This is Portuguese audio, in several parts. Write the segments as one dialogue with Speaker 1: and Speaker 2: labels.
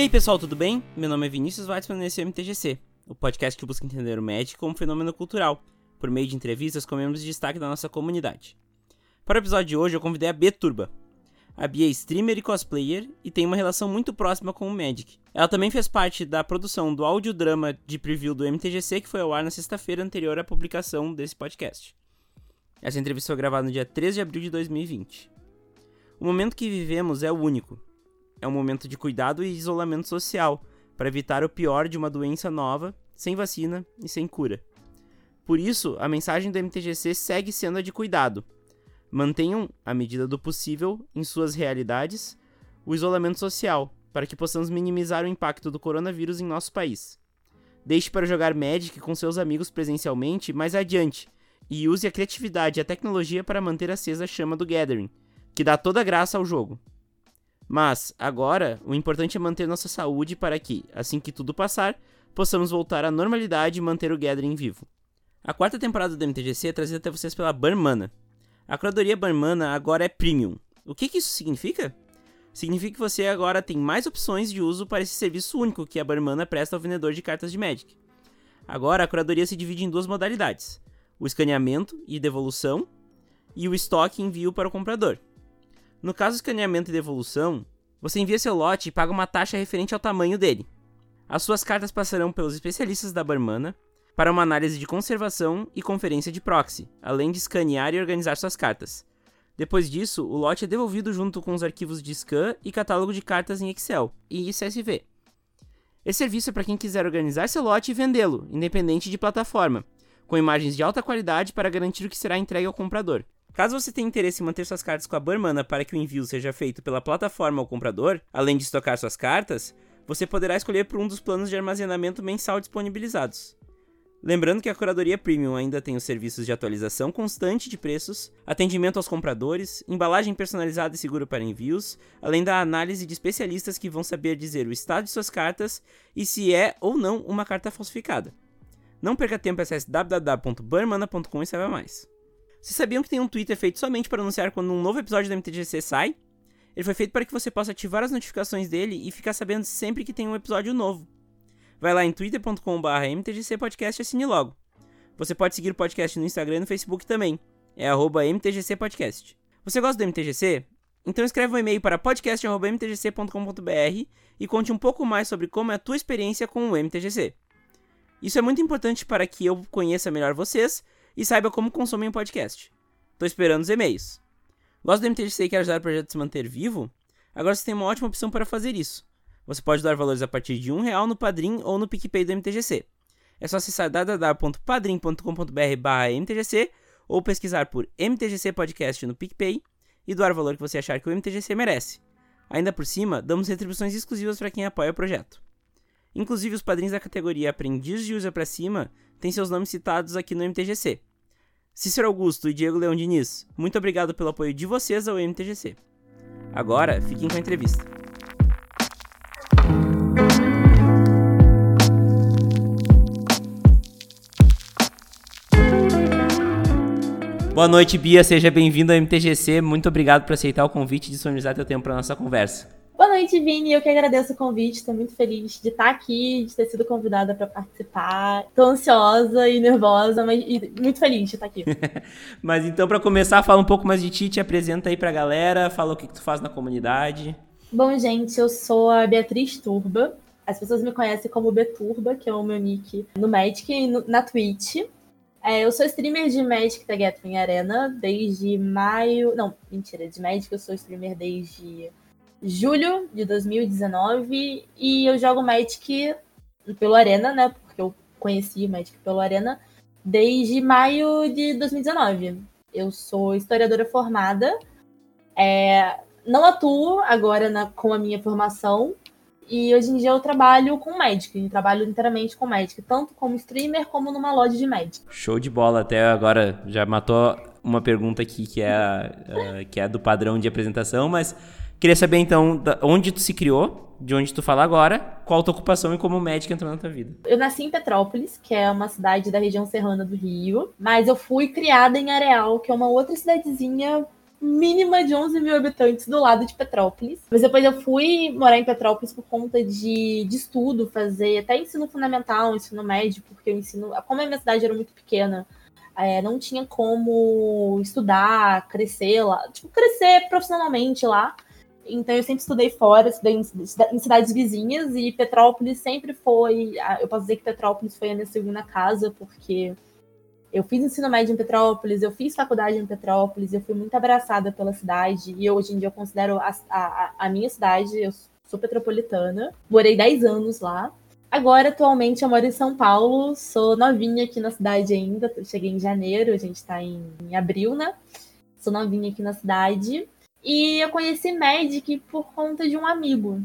Speaker 1: E aí pessoal, tudo bem? Meu nome é Vinícius Weitzman nesse MTGC, o podcast que busca entender o Magic como fenômeno cultural, por meio de entrevistas com membros de destaque da nossa comunidade. Para o episódio de hoje eu convidei a B Turba. A Bia é streamer e cosplayer e tem uma relação muito próxima com o Magic. Ela também fez parte da produção do audiodrama de preview do MTGC que foi ao ar na sexta-feira anterior à publicação desse podcast. Essa entrevista foi gravada no dia 13 de abril de 2020. O momento que vivemos é o único. É um momento de cuidado e isolamento social para evitar o pior de uma doença nova, sem vacina e sem cura. Por isso, a mensagem do MTGC segue sendo a de cuidado. Mantenham, à medida do possível, em suas realidades, o isolamento social, para que possamos minimizar o impacto do coronavírus em nosso país. Deixe para jogar Magic com seus amigos presencialmente mais adiante e use a criatividade e a tecnologia para manter acesa a chama do Gathering, que dá toda graça ao jogo. Mas, agora, o importante é manter nossa saúde para que, assim que tudo passar, possamos voltar à normalidade e manter o Gathering vivo. A quarta temporada do MTGC é trazida até vocês pela Barmana. A curadoria Barmana agora é premium. O que, que isso significa? Significa que você agora tem mais opções de uso para esse serviço único que a Barmana presta ao vendedor de cartas de Magic. Agora, a curadoria se divide em duas modalidades: o escaneamento e devolução, e o estoque e envio para o comprador. No caso do escaneamento e devolução, você envia seu lote e paga uma taxa referente ao tamanho dele. As suas cartas passarão pelos especialistas da Barmana para uma análise de conservação e conferência de proxy, além de escanear e organizar suas cartas. Depois disso, o lote é devolvido junto com os arquivos de scan e catálogo de cartas em Excel e CSV. Esse serviço é para quem quiser organizar seu lote e vendê-lo, independente de plataforma, com imagens de alta qualidade para garantir o que será entregue ao comprador. Caso você tenha interesse em manter suas cartas com a Barmana para que o envio seja feito pela plataforma ao comprador, além de estocar suas cartas, você poderá escolher por um dos planos de armazenamento mensal disponibilizados. Lembrando que a Curadoria Premium ainda tem os serviços de atualização constante de preços, atendimento aos compradores, embalagem personalizada e segura para envios, além da análise de especialistas que vão saber dizer o estado de suas cartas e se é ou não uma carta falsificada. Não perca tempo, acesse www.barmana.com e saiba mais. Vocês sabiam que tem um Twitter feito somente para anunciar quando um novo episódio do MTGC sai? Ele foi feito para que você possa ativar as notificações dele e ficar sabendo sempre que tem um episódio novo. Vai lá em twitter.com.br mtgcpodcast e assine logo. Você pode seguir o podcast no Instagram e no Facebook também. É arroba mtgcpodcast. Você gosta do MTGC? Então escreve um e-mail para podcast.mtgc.com.br e conte um pouco mais sobre como é a tua experiência com o MTGC. Isso é muito importante para que eu conheça melhor vocês e saiba como consomem o podcast. Tô esperando os e-mails. Gosta do MTGC e quer ajudar o projeto a se manter vivo? Agora você tem uma ótima opção para fazer isso. Você pode doar valores a partir de um real no Padrim ou no PicPay do MTGC. É só acessar www.padrim.com.br mtgc ou pesquisar por MTGC Podcast no PicPay e doar o valor que você achar que o MTGC merece. Ainda por cima, damos retribuições exclusivas para quem apoia o projeto. Inclusive, os padrinhos da categoria Aprendiz de Usa para Cima têm seus nomes citados aqui no MTGC. Cícero Augusto e Diego Leão Diniz, muito obrigado pelo apoio de vocês ao MTGC. Agora, fiquem com a entrevista. Boa noite, Bia. Seja bem-vindo ao MTGC. Muito obrigado por aceitar o convite e disponibilizar teu tempo para nossa conversa.
Speaker 2: Boa noite, Vini. Eu que agradeço o convite. Estou muito feliz de estar aqui, de ter sido convidada para participar. Estou ansiosa e nervosa, mas e muito feliz de estar aqui.
Speaker 1: mas então, para começar, fala um pouco mais de ti, te apresenta aí para a galera, fala o que, que tu faz na comunidade.
Speaker 2: Bom, gente, eu sou a Beatriz Turba. As pessoas me conhecem como Beturba, que é o meu nick no Magic e no, na Twitch. É, eu sou streamer de Magic da Gathering Arena desde maio. Não, mentira, de Magic eu sou streamer desde julho de 2019 e eu jogo Magic pelo Arena, né? Porque eu conheci Magic pelo Arena desde maio de 2019. Eu sou historiadora formada, é, não atuo agora na, com a minha formação e hoje em dia eu trabalho com Magic, trabalho inteiramente com Magic, tanto como streamer como numa loja de Magic.
Speaker 1: Show de bola, até agora já matou uma pergunta aqui que é, uh, que é do padrão de apresentação, mas Queria saber, então, onde tu se criou, de onde tu fala agora, qual a tua ocupação e como médica entrou na tua vida.
Speaker 2: Eu nasci em Petrópolis, que é uma cidade da região serrana do Rio, mas eu fui criada em Areal, que é uma outra cidadezinha mínima de 11 mil habitantes do lado de Petrópolis. Mas depois eu fui morar em Petrópolis por conta de, de estudo, fazer até ensino fundamental, ensino médio, porque o ensino. Como a minha cidade era muito pequena, é, não tinha como estudar, crescer lá, tipo, crescer profissionalmente lá. Então eu sempre estudei fora, estudei em, em, cidades vizinhas e Petrópolis sempre foi. Eu posso dizer que Petrópolis foi a minha segunda casa, porque eu fiz ensino médio em Petrópolis, eu fiz faculdade em Petrópolis, eu fui muito abraçada pela cidade e hoje em dia eu considero a, a, a minha cidade, eu sou petropolitana, morei 10 anos lá. Agora, atualmente, eu moro em São Paulo, sou novinha aqui na cidade ainda, cheguei em janeiro, a gente tá em, em abril, né? Sou novinha aqui na cidade. E eu conheci Magic por conta de um amigo.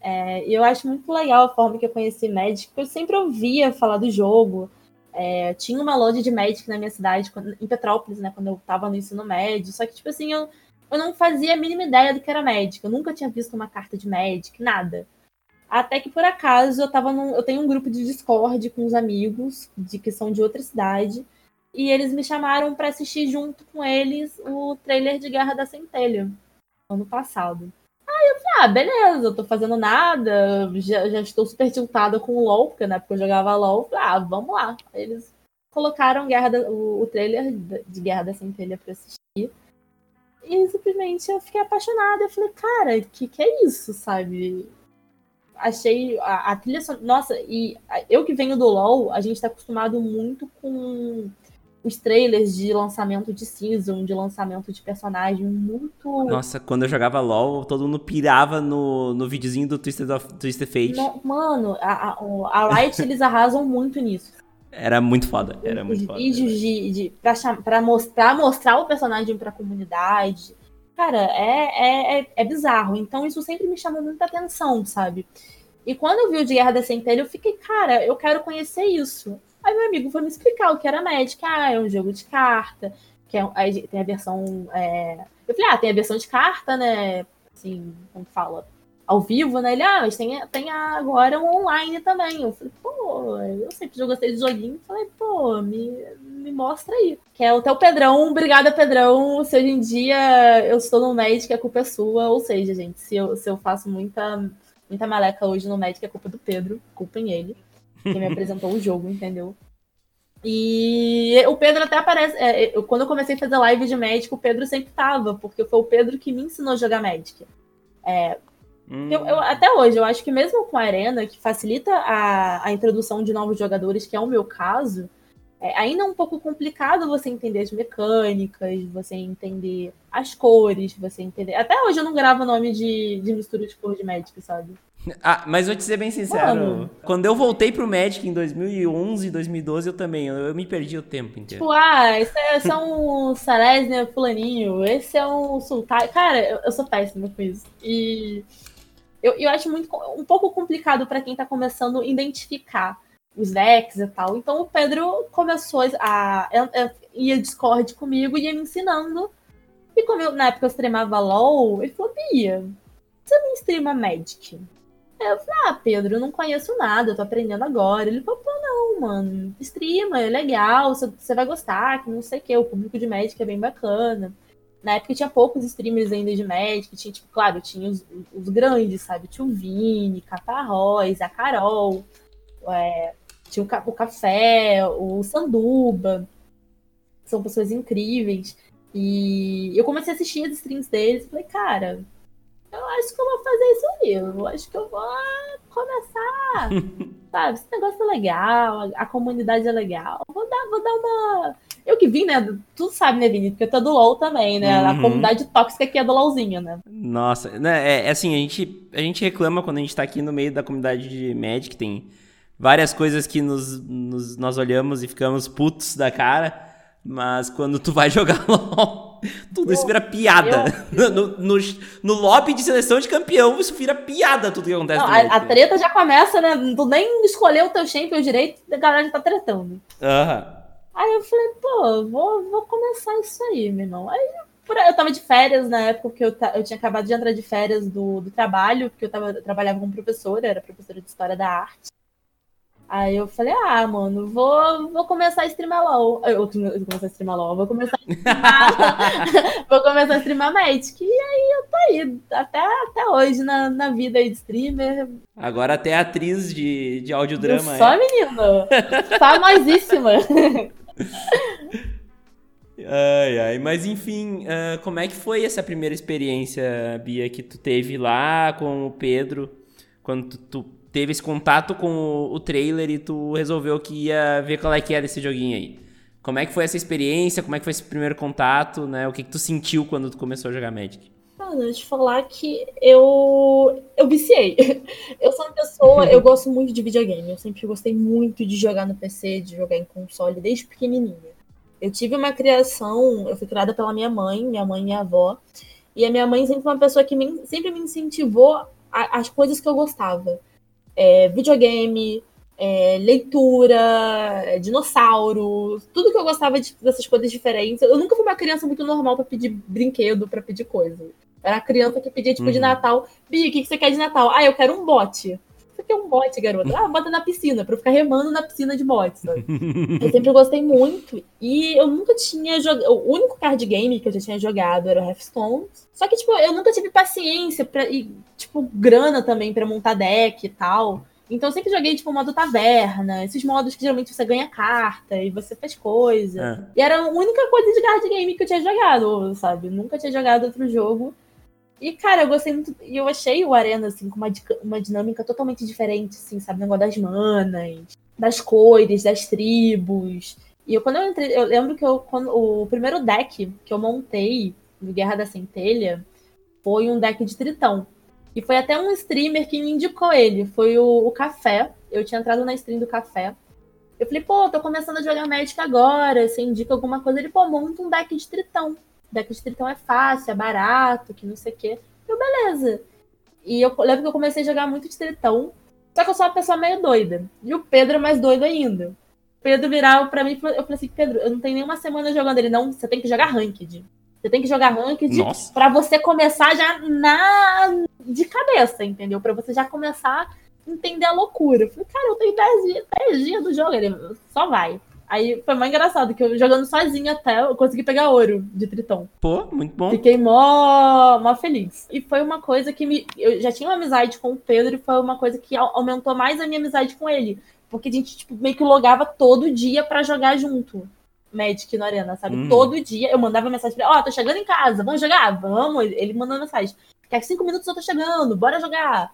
Speaker 2: É, eu acho muito legal a forma que eu conheci Magic, porque eu sempre ouvia falar do jogo. É, tinha uma loja de Magic na minha cidade, em Petrópolis, né, quando eu tava no ensino médio. Só que, tipo assim, eu, eu não fazia a mínima ideia do que era Magic. Eu nunca tinha visto uma carta de Magic, nada. Até que por acaso eu tava num, eu tenho um grupo de Discord com os amigos de que são de outra cidade e eles me chamaram para assistir junto com eles o trailer de Guerra da Centelha ano passado. Aí eu falei, ah, beleza, eu tô fazendo nada, já, já estou super tiltada com o LoL, porque na época eu jogava LoL, falei, ah, vamos lá. Eles colocaram Guerra da, o, o, trailer de Guerra da Centelha pra assistir. E simplesmente eu fiquei apaixonada. Eu falei, cara, que que é isso, sabe? Achei a, a trilha. Nossa, e eu que venho do LoL, a gente tá acostumado muito com os trailers de lançamento de season, de lançamento de personagem, muito.
Speaker 1: Nossa, quando eu jogava LOL, todo mundo pirava no, no videozinho do Twisted, of, Twisted Fate.
Speaker 2: No, mano, a, a, a Riot eles arrasam muito nisso.
Speaker 1: Era muito foda, era muito
Speaker 2: Os
Speaker 1: foda.
Speaker 2: Vídeos de, de, pra, pra, mostrar, mostrar o personagem pra comunidade. Cara, é, é, é, é bizarro. Então isso sempre me chamou muita atenção, sabe? E quando eu vi o de Guerra da Centelha, eu fiquei, cara, eu quero conhecer isso. Aí meu amigo foi me explicar o que era Magic. Ah, é um jogo de carta, que é, aí tem a versão. É... Eu falei, ah, tem a versão de carta, né? Assim, como fala, ao vivo, né? Ele, ah, mas tem, tem agora um online também. Eu falei, pô, eu sempre gostei de joguinho. Falei, pô, me, me mostra aí. Que é o teu Pedrão, obrigada, Pedrão. Se hoje em dia eu estou no Magic, a culpa é sua. Ou seja, gente, se eu, se eu faço muita, muita maleca hoje no Magic, a culpa é do Pedro. Culpem ele que me apresentou o jogo, entendeu? E o Pedro até aparece. É, eu, quando eu comecei a fazer live de Magic, o Pedro sempre tava, porque foi o Pedro que me ensinou a jogar Magic. É, hum. eu, eu, até hoje, eu acho que mesmo com a Arena, que facilita a, a introdução de novos jogadores, que é o meu caso, é, ainda é um pouco complicado você entender as mecânicas, você entender as cores, você entender. Até hoje eu não gravo nome de, de mistura de cor de Magic, sabe?
Speaker 1: Ah, mas vou te ser bem sincero. Mano. Quando eu voltei pro Magic em 2011, 2012, eu também. Eu, eu me perdi o tempo inteiro.
Speaker 2: Tipo, ah, esse é, esse é um Saresnia fulaninho. Esse é um Sultai. Cara, eu, eu, sou péssima com isso. E eu, eu acho muito um pouco complicado para quem tá começando a identificar os decks e tal. Então o Pedro começou a ia Discord comigo e ia me ensinando. E como eu, na época eu streamava LOL, ele falou, Bia, você não streama Magic? Eu falei, ah, Pedro, eu não conheço nada, eu tô aprendendo agora. Ele falou, pô, não, mano, streama, é legal, você vai gostar, que não sei o que, o público de Magic é bem bacana. Na época tinha poucos streamers ainda de Magic, tinha, tipo, claro, tinha os, os grandes, sabe? Tinha o Vini, Caparróis, a Carol, é, tinha o, o Café, o Sanduba. São pessoas incríveis. E eu comecei a assistir as streams deles e falei, cara, eu acho que eu vou fazer isso aí. Eu acho que eu vou começar. sabe, esse negócio é legal, a, comunidade é legal. Vou dar, vou dar uma. Eu que vim, né? Tu sabe, né, Vini? Porque eu tô do LOL também, né? Uhum. A comunidade tóxica aqui é do LOLzinho, né?
Speaker 1: Nossa, né? É, é, assim, a gente, a gente reclama quando a gente tá aqui no meio da comunidade de Magic, tem várias coisas que nos, nos, nós olhamos e ficamos putos da cara. Mas quando tu vai jogar LOL, tudo isso vira piada. Eu, no, no, no, lobby de seleção de campeão, isso vira piada tudo que acontece. Não,
Speaker 2: a, a, treta já começa, né? Tu nem escolheu o teu champion direito, a galera já tá tretando.
Speaker 1: Aham. Uhum.
Speaker 2: Aí eu falei, pô, vou, vou começar isso aí, meu irmão. Aí eu tava de férias na época que eu, eu tinha acabado de entrar de férias do, do trabalho, porque eu, tava, eu trabalhava como professora, era professora de História da Arte. Aí eu falei, ah, mano, vou, vou começar a streamar LOL. Eu vou começar a streamar LOL, vou começar a streamar. vou começar a streamar Magic. E aí eu tô aí, até, até hoje, na, na vida aí de streamer.
Speaker 1: Agora até atriz de, de audiodrama.
Speaker 2: Só, é. menino. Famosíssima.
Speaker 1: Ai, ai, mas enfim, uh, como é que foi essa primeira experiência, Bia, que tu teve lá com o Pedro, quando tu, tu teve esse contato com o, trailer e tu resolveu que ia ver qual é que era esse joguinho aí? Como é que foi essa experiência? Como é que foi esse primeiro contato, né? O que, que tu sentiu quando tu começou a jogar Magic?
Speaker 2: Mano, te falar que eu eu viciei. Eu sou uma pessoa, eu gosto muito de videogame. Eu sempre gostei muito de jogar no PC, de jogar em console desde pequenininha. Eu tive uma criação, eu fui criada pela minha mãe, minha mãe e minha avó. E a minha mãe sempre foi uma pessoa que me, sempre me incentivou a, as coisas que eu gostava. É, videogame, é, leitura, é, dinossauro, tudo que eu gostava de, dessas coisas diferentes. Eu nunca fui uma criança muito normal para pedir brinquedo, para pedir coisa. Era a criança que pedia, tipo, uhum. de Natal. Bia, o que, que você quer de Natal? Ah, eu quero um bote. Você quer um bote, garota? Ah, bota na piscina, pra eu ficar remando na piscina de bote, sabe? eu sempre gostei muito. E eu nunca tinha jogado. O único card game que eu já tinha jogado era o Hearthstone. Só que, tipo, eu nunca tive paciência pra, e, tipo, grana também pra montar deck e tal. Então eu sempre joguei, tipo, modo taverna, esses modos que geralmente você ganha carta e você faz coisa. É. E era a única coisa de card game que eu tinha jogado, sabe? Nunca tinha jogado outro jogo. E, cara, eu gostei muito. E eu achei o Arena, assim, com uma, uma dinâmica totalmente diferente, assim, sabe? O negócio das manas, das cores, das tribos. E eu, quando eu entrei, eu lembro que eu, quando, o primeiro deck que eu montei no Guerra da Centelha foi um deck de Tritão. E foi até um streamer que me indicou ele. Foi o, o Café. Eu tinha entrado na stream do Café. Eu falei, pô, tô começando a jogar Magic agora. Você indica alguma coisa? Ele, pô, monta um deck de Tritão deck de tritão é fácil, é barato, que não sei o quê. Eu, beleza. E eu lembro que eu comecei a jogar muito de tritão, só que eu sou uma pessoa meio doida. E o Pedro é mais doido ainda. O Pedro virava pra mim eu falei assim, Pedro, eu não tenho nenhuma semana jogando ele, não, você tem que jogar ranked. Você tem que jogar ranked Nossa. pra você começar já na de cabeça, entendeu? Pra você já começar a entender a loucura. Eu falei, cara, eu tenho 10 dias, 10 dias do jogo. Ele só vai. Aí foi mais engraçado, que eu jogando sozinha até, eu consegui pegar ouro de Tritão.
Speaker 1: Pô, muito bom.
Speaker 2: Fiquei mó, mó feliz. E foi uma coisa que me. Eu já tinha uma amizade com o Pedro e foi uma coisa que aumentou mais a minha amizade com ele. Porque a gente, tipo, meio que logava todo dia para jogar junto. Magic no Arena, sabe? Uhum. Todo dia eu mandava mensagem pra ele: Ó, oh, tô chegando em casa, vamos jogar? Vamos. Ele mandando mensagem: Daqui cinco minutos eu tô chegando, bora jogar.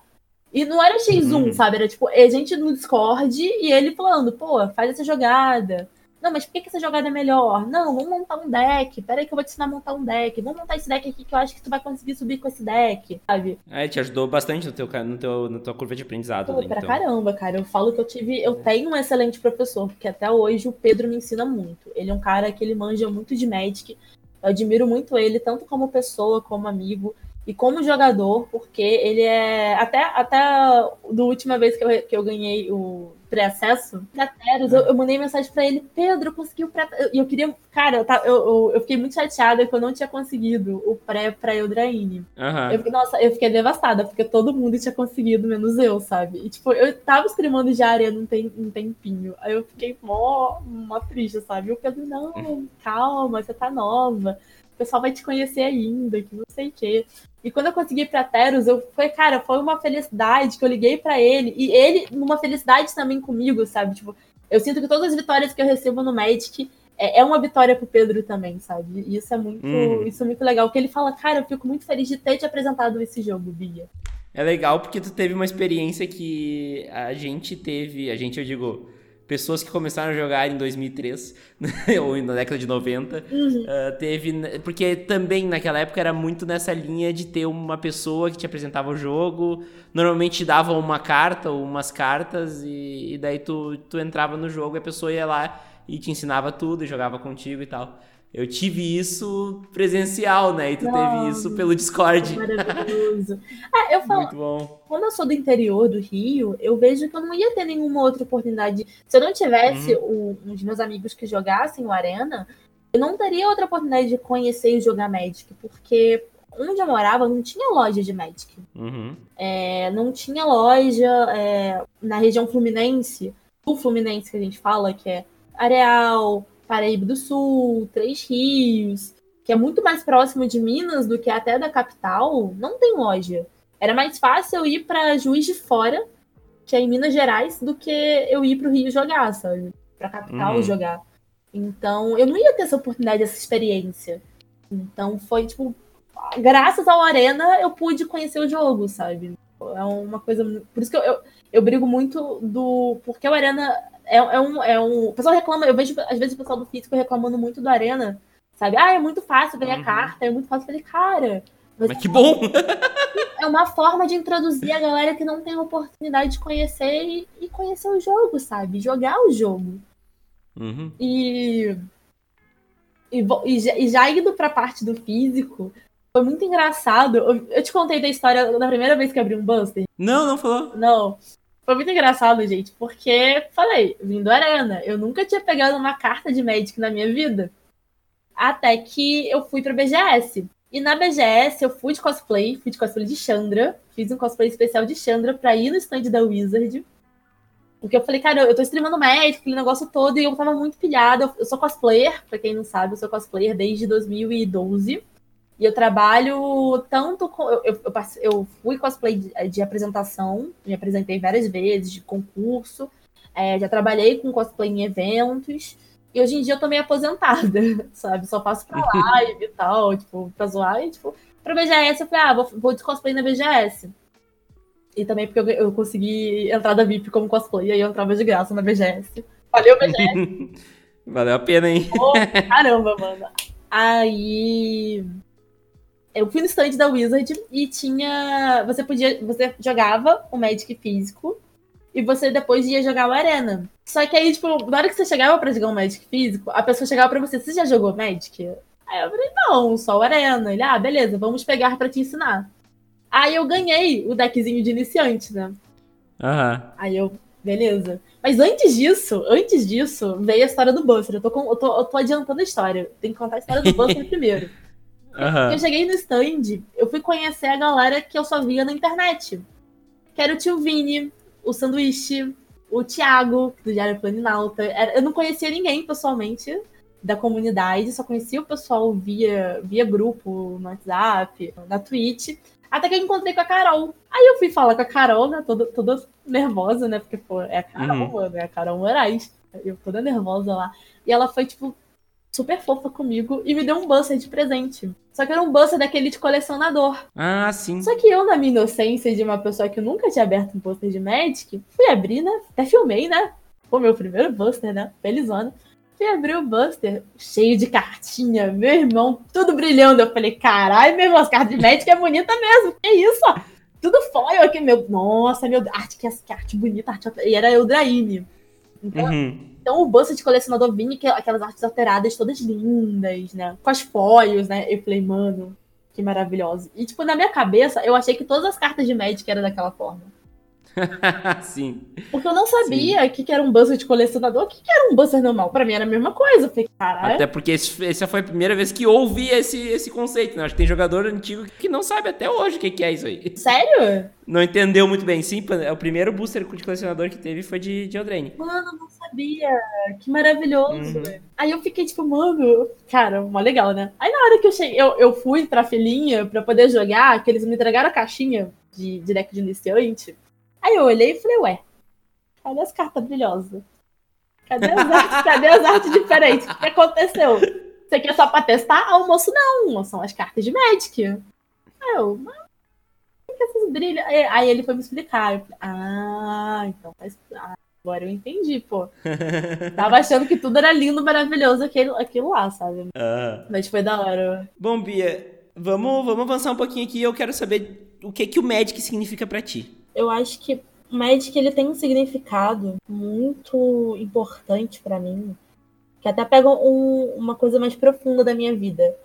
Speaker 2: E não era X1, uhum. sabe? Era tipo, a gente no Discord e ele falando, pô, faz essa jogada. Não, mas por que, que essa jogada é melhor? Não, vamos montar um deck. Pera aí que eu vou te ensinar a montar um deck. Vamos montar esse deck aqui que eu acho que tu vai conseguir subir com esse deck, sabe?
Speaker 1: É, te ajudou bastante no teu, no teu, na tua curva de aprendizado.
Speaker 2: Pô, né, pra então. caramba, cara. Eu falo que eu tive. Eu tenho um excelente professor, porque até hoje o Pedro me ensina muito. Ele é um cara que ele manja muito de Magic. Eu admiro muito ele, tanto como pessoa, como amigo e como jogador, porque ele é. Até, até a última vez que eu, que eu ganhei o pré-acesso da Teros, eu, eu, mandei mensagem para ele: Pedro, eu consegui o pré. E eu, eu, queria. Cara, eu, eu, eu, fiquei muito chateada que eu não tinha conseguido o pré pra Eldraine. Uhum. Eu nossa, eu fiquei devastada, porque todo mundo tinha conseguido, menos eu, sabe? E, tipo, eu tava streamando já Arena um, tem, um tempinho. Aí eu fiquei mó, mó triste, sabe? E o Pedro, não, calma, você tá nova o pessoal vai te conhecer ainda, que não sei o quê. E quando eu consegui para Teros, eu foi, cara, foi uma felicidade que eu liguei para ele e ele numa felicidade também comigo, sabe? Tipo, eu sinto que todas as vitórias que eu recebo no Magic é, é uma vitória pro Pedro também, sabe? E isso é muito, hum. isso é muito legal, porque ele fala, cara, eu fico muito feliz de ter te apresentado esse jogo, Bia.
Speaker 1: É legal porque tu teve uma experiência que a gente teve, a gente eu digo, pessoas que começaram a jogar em 2003 ou na década de 90 uhum. uh, teve porque também naquela época era muito nessa linha de ter uma pessoa que te apresentava o jogo normalmente te dava uma carta ou umas cartas e, e daí tu, tu entrava no jogo e a pessoa ia lá e te ensinava tudo e jogava contigo e tal eu tive isso presencial, né? E tu teve isso pelo Discord.
Speaker 2: Maravilhoso. Ah, eu falo, Muito bom. Quando eu sou do interior do Rio, eu vejo que eu não ia ter nenhuma outra oportunidade. Se eu não tivesse uhum. um, uns meus amigos que jogassem o Arena, eu não teria outra oportunidade de conhecer e jogar Magic, porque onde eu morava não tinha loja de Magic. Uhum. É, não tinha loja é, na região fluminense do Fluminense que a gente fala, que é Areal, Paraíba do Sul, Três Rios, que é muito mais próximo de Minas do que até da capital, não tem loja. Era mais fácil eu ir para Juiz de Fora, que é em Minas Gerais, do que eu ir para o Rio jogar, sabe? Para capital uhum. jogar. Então, eu não ia ter essa oportunidade, essa experiência. Então, foi tipo, graças ao Arena, eu pude conhecer o jogo, sabe? É uma coisa. Por isso que eu, eu, eu brigo muito do. Porque o Arena é, é, um, é um. O pessoal reclama, eu vejo às vezes o pessoal do físico reclamando muito do Arena, sabe? Ah, é muito fácil ganhar uhum. carta, é muito fácil. Eu falei, cara.
Speaker 1: Mas que bom!
Speaker 2: É uma forma de introduzir a galera que não tem oportunidade de conhecer e, e conhecer o jogo, sabe? Jogar o jogo.
Speaker 1: Uhum.
Speaker 2: E, e, e, já indo pra parte do físico, foi muito engraçado. Eu te contei da história da primeira vez que abri um Buster.
Speaker 1: Não, não falou.
Speaker 2: Não. Foi muito engraçado, gente, porque, falei, vindo Arena, eu nunca tinha pegado uma carta de Magic na minha vida. Até que eu fui pra BGS. E na BGS eu fui de cosplay, fui de cosplay de Chandra. Fiz um cosplay especial de Chandra pra ir no stand da Wizard. Porque eu falei, cara, eu tô streamando Magic, aquele negócio todo, e eu tava muito pilhada. Eu sou cosplayer, pra quem não sabe, eu sou cosplayer desde 2012. E eu trabalho tanto com. Eu, eu, eu fui cosplay de, de, apresentação, me apresentei várias vezes, de concurso. É, já trabalhei com cosplay em eventos. E hoje em dia eu tô meio aposentada, sabe? Só faço pra live e tal, tipo, pra zoar. E, tipo, pra BGS eu falei, ah, vou, vou de cosplay na BGS. E também porque eu, eu consegui entrar da VIP como cosplay, aí eu entrava de graça na BGS. Valeu, BGS!
Speaker 1: Valeu a pena, hein?
Speaker 2: Oh, caramba, mano. Aí eu fui no stand da Wizard e tinha. Você podia. Você jogava o Magic físico e você depois ia jogar o Arena. Só que aí, tipo, na hora que você chegava pra jogar o Magic físico, a pessoa chegava pra você, você já jogou Magic? Aí eu falei, não, só o Arena. Ele, ah, beleza, vamos pegar pra te ensinar. Aí eu ganhei o deckzinho de iniciante, né?
Speaker 1: Aham. Uhum.
Speaker 2: Aí eu, beleza. Mas antes disso, antes disso, veio a história do Buster. Eu tô, com, eu tô, eu tô adiantando a história. Tem que contar a história do Buster primeiro. Uhum. Eu cheguei no stand, eu fui conhecer a galera que eu só via na internet. Que era o tio Vini, o Sanduíche, o Thiago, do Diário Planinalta. Eu não conhecia ninguém pessoalmente da comunidade, só conhecia o pessoal via, via grupo, no WhatsApp, na Twitch. Até que eu encontrei com a Carol. Aí eu fui falar com a Carol, né? Toda, toda nervosa, né? Porque, pô, é a Carol, uhum. mano, é a Carol Moraes. Eu toda nervosa lá. E ela foi, tipo, super fofa comigo e me deu um Buster de presente. Só que era um Buster daquele de colecionador.
Speaker 1: Ah, sim.
Speaker 2: Só que eu, na minha inocência de uma pessoa que nunca tinha aberto um Buster de Magic, fui abrir, né? Até filmei, né? Foi meu primeiro Buster, né? Felizona. Fui abrir o Buster cheio de cartinha, meu irmão, tudo brilhando. Eu falei, caralho, meu irmão, as cartas de Magic é bonita mesmo. Que isso, ó? Tudo foil aqui, meu. Nossa, meu. Arte, que, que arte bonita, arte. E era Eldraine. Então, uhum. Então o Buster de colecionador vinha aquelas artes alteradas todas lindas, né? Com as foios, né? Eu falei, mano, que maravilhoso. E, tipo, na minha cabeça, eu achei que todas as cartas de Magic eram daquela forma.
Speaker 1: Sim.
Speaker 2: Porque eu não sabia o que, que era um buzzer de colecionador, o que, que era um buzzer normal. Pra mim era a mesma coisa. Eu falei, caralho.
Speaker 1: Até porque esse, essa foi a primeira vez que ouvi esse, esse conceito, né? Acho que tem jogador antigo que não sabe até hoje o que, que é isso aí.
Speaker 2: Sério?
Speaker 1: Não entendeu muito bem. Sim, o primeiro booster de colecionador que teve foi de, de Eldraine.
Speaker 2: Mano, não sabia. Que maravilhoso. Uhum. Aí eu fiquei tipo, mano, cara, mó legal, né? Aí na hora que eu cheguei, eu, eu fui pra filhinha pra poder jogar, que eles me entregaram a caixinha de, de deck de iniciante. Aí eu olhei e falei, ué, cadê as cartas brilhosas? Cadê as artes, cadê as artes diferentes? O que aconteceu? Você quer só pra testar? Almoço não, são as cartas de Magic. Aí eu, mas por que essas brilham? Aí ele foi me explicar. Eu falei, ah, então faz. Ah, agora eu entendi, pô. Tava achando que tudo era lindo, maravilhoso, aquilo, aquilo lá, sabe?
Speaker 1: Ah.
Speaker 2: Mas foi da hora.
Speaker 1: Bom, Bia, vamos, vamos avançar um pouquinho aqui. Eu quero saber o que, que o Magic significa para ti
Speaker 2: eu acho que Magic ele tem um significado muito importante para mim, que até pega um, uma coisa mais profunda da minha vida.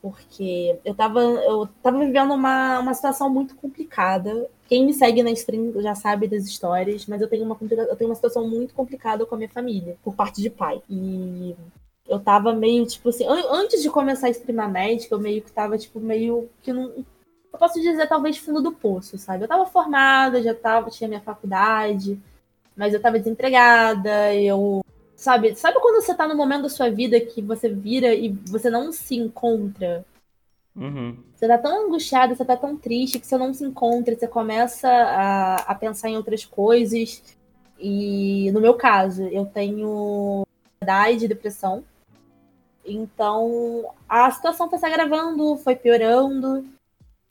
Speaker 2: Porque eu tava, eu tava vivendo uma, uma situação muito complicada. Quem me segue na stream já sabe das histórias, mas eu tenho, uma, eu tenho uma situação muito complicada com a minha família, por parte de pai. E eu tava meio, tipo assim, antes de começar a streamar Magic, eu meio que tava, tipo, meio que não, eu posso dizer, talvez, fundo do poço, sabe? Eu estava formada, já tava, tinha minha faculdade, Mas eu tava desempregada, eu. Sabe, sabe quando você tá no momento da sua vida que você vira e você não se encontra?
Speaker 1: Uhum.
Speaker 2: Você tá tão angustiada, você tá tão triste que você não se encontra, você começa a, a pensar em outras coisas. E no meu caso, eu tenho ansiedade e depressão. Então, a situação foi se agravando, foi piorando.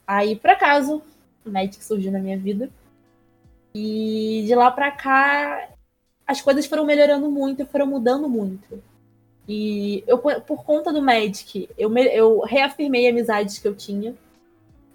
Speaker 2: Aí, por acaso, o Magic surgiu na minha vida. E de lá pra cá, as coisas foram melhorando muito e foram mudando muito. E eu, por conta do Magic, eu, eu reafirmei amizades que eu tinha.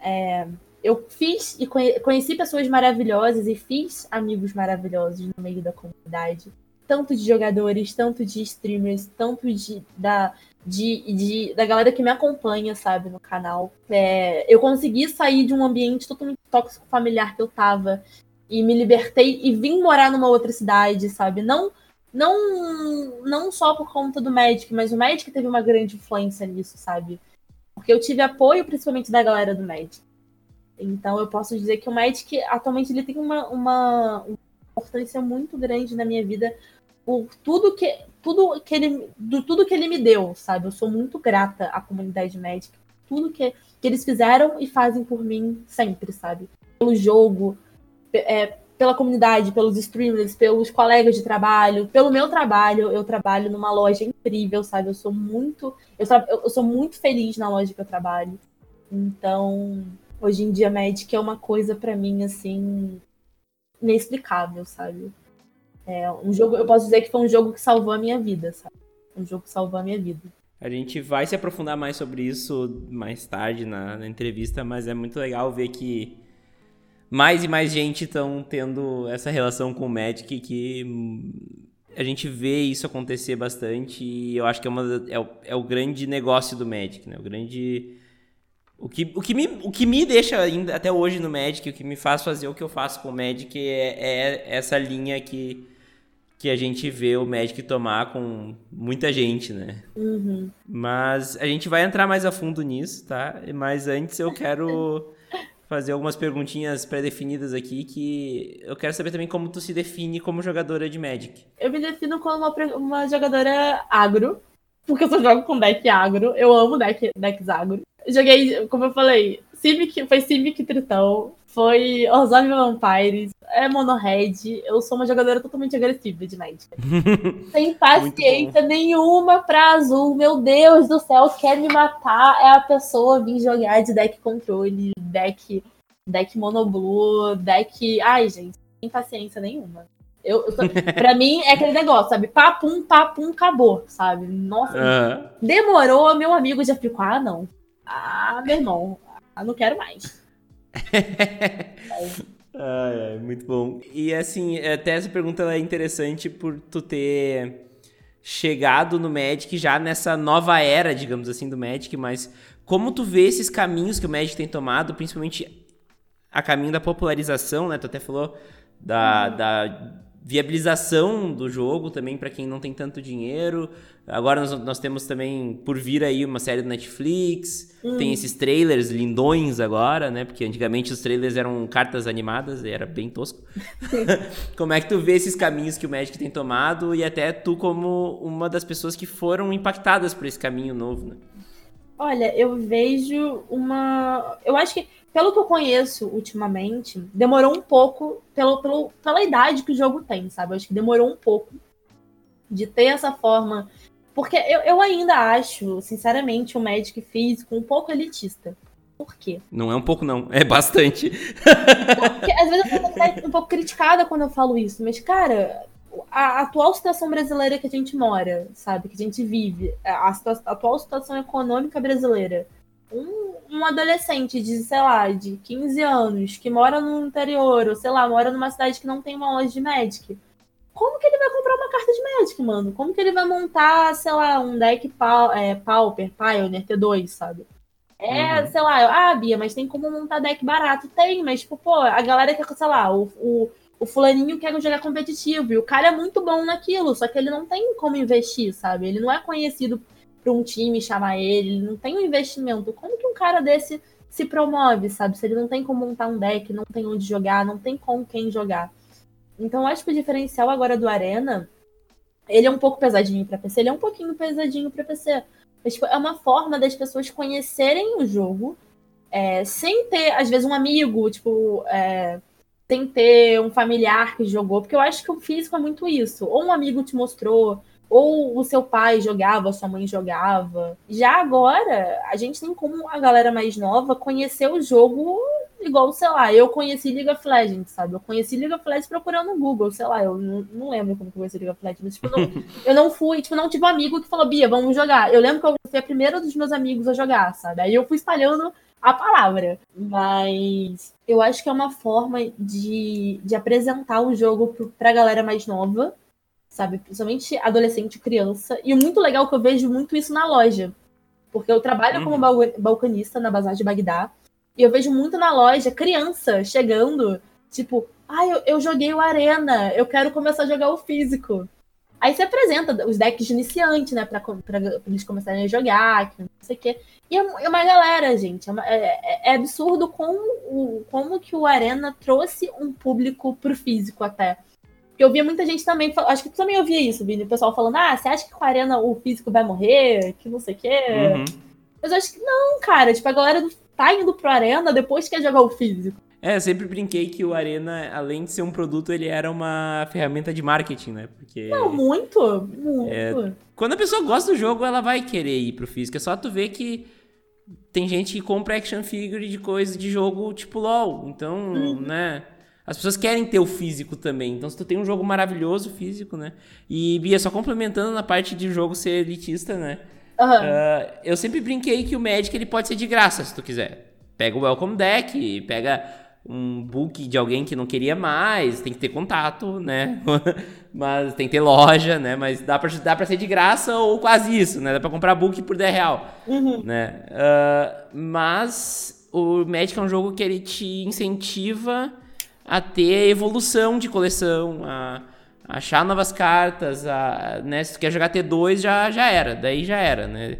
Speaker 2: É, eu fiz e conheci pessoas maravilhosas e fiz amigos maravilhosos no meio da comunidade. Tanto de jogadores, tanto de streamers, tanto de, da, de, de, da galera que me acompanha, sabe, no canal. É, eu consegui sair de um ambiente totalmente tóxico familiar que eu tava e me libertei e vim morar numa outra cidade, sabe? Não não não só por conta do Magic, mas o Magic teve uma grande influência nisso, sabe? Porque eu tive apoio principalmente da galera do Magic. Então eu posso dizer que o Magic atualmente ele tem uma, uma importância muito grande na minha vida por tudo que tudo que ele do tudo que ele me deu, sabe? Eu sou muito grata à comunidade Magic, tudo que, que eles fizeram e fazem por mim sempre, sabe? Pelo jogo, é, pela comunidade, pelos streamers, pelos colegas de trabalho, pelo meu trabalho. Eu trabalho numa loja incrível, sabe? Eu sou muito, eu, eu sou muito feliz na loja que eu trabalho. Então, hoje em dia, Magic é uma coisa para mim assim inexplicável, sabe? É um jogo, eu posso dizer que foi um jogo que salvou a minha vida, sabe? Um jogo que salvou a minha vida.
Speaker 1: A gente vai se aprofundar mais sobre isso mais tarde na, na entrevista, mas é muito legal ver que mais e mais gente estão tendo essa relação com o Magic que a gente vê isso acontecer bastante e eu acho que é, uma, é, o, é o grande negócio do Magic, né? O grande... O que, o, que me, o que me deixa ainda até hoje no Magic, o que me faz fazer o que eu faço com o Magic é, é essa linha que que a gente vê o Magic tomar com muita gente, né?
Speaker 2: Uhum.
Speaker 1: Mas a gente vai entrar mais a fundo nisso, tá? Mas antes eu quero fazer algumas perguntinhas pré-definidas aqui que eu quero saber também como tu se define como jogadora de Magic.
Speaker 2: Eu me defino como uma, uma jogadora agro, porque eu só jogo com deck agro. Eu amo deck, decks agro. Joguei, como eu falei, Civic, foi Civic Tritão, foi Orzhov Vampires, é Monohead. Eu sou uma jogadora totalmente agressiva de Magic. Sem paciência nenhuma pra azul. Meu Deus do céu, quer me matar. É a pessoa vir jogar de deck controle, deck, deck monoblue, deck. Ai, gente, sem paciência nenhuma. Eu, eu tô... pra mim é aquele negócio, sabe? Papum, papum, acabou, sabe? Nossa, uhum. demorou, meu amigo já ficou, ah, não. Ah, meu irmão, ah, não quero mais.
Speaker 1: ai, ai, muito bom. E assim, até essa pergunta é interessante por tu ter chegado no Magic já nessa nova era, digamos assim, do Magic, mas como tu vê esses caminhos que o Magic tem tomado, principalmente a caminho da popularização, né? Tu até falou da, uhum. da viabilização do jogo também para quem não tem tanto dinheiro. Agora nós, nós, temos também por vir aí uma série do Netflix. Hum. Tem esses trailers lindões agora, né? Porque antigamente os trailers eram cartas animadas e era bem tosco. como é que tu vê esses caminhos que o Magic tem tomado e até tu como uma das pessoas que foram impactadas por esse caminho novo, né?
Speaker 2: Olha, eu vejo uma. Eu acho que pelo que eu conheço ultimamente, demorou um pouco pelo, pelo, pela idade que o jogo tem, sabe? Eu acho que demorou um pouco de ter essa forma. Porque eu, eu ainda acho, sinceramente, o Magic físico um pouco elitista. Por quê?
Speaker 1: Não é um pouco, não. É bastante.
Speaker 2: Porque, às vezes eu fico um pouco criticada quando eu falo isso, mas, cara, a atual situação brasileira que a gente mora, sabe? Que a gente vive, a, a atual situação econômica brasileira um, um adolescente de, sei lá, de 15 anos, que mora no interior, ou sei lá, mora numa cidade que não tem uma loja de Magic, como que ele vai comprar uma carta de Magic, mano? Como que ele vai montar, sei lá, um deck pau, é, Pauper, Pioneer T2, sabe? É, uhum. sei lá, ah, Bia, mas tem como montar deck barato? Tem, mas, tipo, pô, a galera quer, sei lá, o, o, o fulaninho quer jogar competitivo, e o cara é muito bom naquilo, só que ele não tem como investir, sabe? Ele não é conhecido para um time chamar ele, ele não tem um investimento. Como que um cara desse se promove, sabe? Se ele não tem como montar um deck, não tem onde jogar, não tem com quem jogar. Então eu acho que o diferencial agora do Arena, ele é um pouco pesadinho para PC, ele é um pouquinho pesadinho para PC. Mas, tipo, é uma forma das pessoas conhecerem o jogo é, sem ter, às vezes, um amigo, tipo, é, sem ter um familiar que jogou, porque eu acho que o físico é muito isso. Ou um amigo te mostrou, ou o seu pai jogava, sua mãe jogava. Já agora, a gente tem como a galera mais nova conhecer o jogo igual, sei lá, eu conheci League of Legends, sabe? Eu conheci League of Legends procurando no Google, sei lá, eu não, não lembro como que eu conheci League of Legends, mas, tipo, não, eu não fui, tipo, não tive um amigo que falou, Bia, vamos jogar. Eu lembro que eu fui a primeira dos meus amigos a jogar, sabe? Aí eu fui espalhando a palavra. Mas eu acho que é uma forma de, de apresentar o jogo pra galera mais nova, sabe? Principalmente adolescente e criança. E o muito legal é que eu vejo muito isso na loja. Porque eu trabalho uhum. como balconista na Bazar de Bagdá. E eu vejo muito na loja criança chegando, tipo, ah, eu, eu joguei o Arena, eu quero começar a jogar o físico. Aí você apresenta os decks de iniciante, né, pra, pra, pra eles começarem a jogar, não sei o quê. E é, é uma galera, gente. É, uma, é, é, absurdo como, o, como que o Arena trouxe um público pro físico até. Eu via muita gente também, acho que tu também ouvia isso, Vini, o pessoal falando, ah, você acha que com a Arena o físico vai morrer? Que não sei o quê. Uhum. Mas eu acho que não, cara. Tipo, a galera tá indo pro Arena depois que quer jogar o físico.
Speaker 1: É, eu sempre brinquei que o Arena, além de ser um produto, ele era uma ferramenta de marketing, né? Porque.
Speaker 2: Não, muito, muito.
Speaker 1: É, quando a pessoa gosta do jogo, ela vai querer ir pro físico. É só tu ver que tem gente que compra action figure de coisa de jogo tipo LOL. Então, uhum. né? As pessoas querem ter o físico também. Então, se tu tem um jogo maravilhoso físico, né? E, Bia, só complementando na parte de jogo ser elitista, né? Uhum. Uh, eu sempre brinquei que o Magic ele pode ser de graça, se tu quiser. Pega o Welcome Deck, pega um book de alguém que não queria mais, tem que ter contato, né? mas tem que ter loja, né? Mas dá pra, dá pra ser de graça ou quase isso, né? Dá pra comprar book por 10 real, uhum. né? Uh, mas o Magic é um jogo que ele te incentiva a ter evolução de coleção, a achar novas cartas, a, né? Se tu quer jogar T2, já, já era, daí já era, né?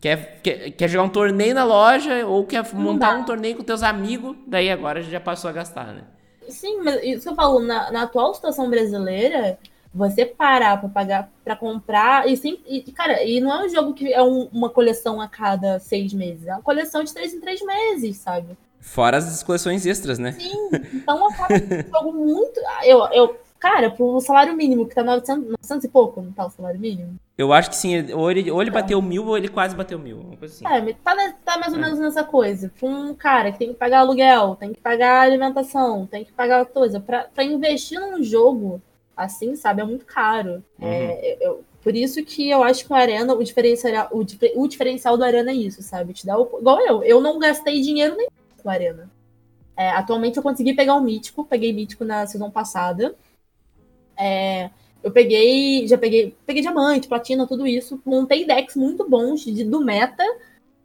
Speaker 1: Quer, quer, quer jogar um torneio na loja ou quer montar um torneio com teus amigos, daí agora já passou a gastar, né?
Speaker 2: Sim, mas isso que eu falo, na, na atual situação brasileira, você parar para pagar para comprar e, sim, e cara e não é um jogo que é um, uma coleção a cada seis meses é uma coleção de três em três meses sabe
Speaker 1: fora as coleções extras né
Speaker 2: sim então acaba um jogo muito eu, eu Cara, pro salário mínimo, que tá 900, 900 e pouco, não tá o salário mínimo?
Speaker 1: Eu acho que sim. Ou ele, ou ele bateu mil ou ele quase bateu mil. Uma coisa assim.
Speaker 2: É, tá, tá mais ou é. menos nessa coisa. Pra um cara que tem que pagar aluguel, tem que pagar alimentação, tem que pagar coisa. Pra, pra investir num jogo assim, sabe, é muito caro. É, uhum. É, eu, por isso que eu acho que o Arena, o diferencial, o, o diferencial do Arena é isso, sabe? Te dá o, igual eu. Eu não gastei dinheiro nenhum Arena. É, atualmente eu consegui pegar um mítico, peguei mítico na season passada. É, eu peguei, já peguei, peguei diamante, platina, tudo isso. Montei decks muito bons de, do meta,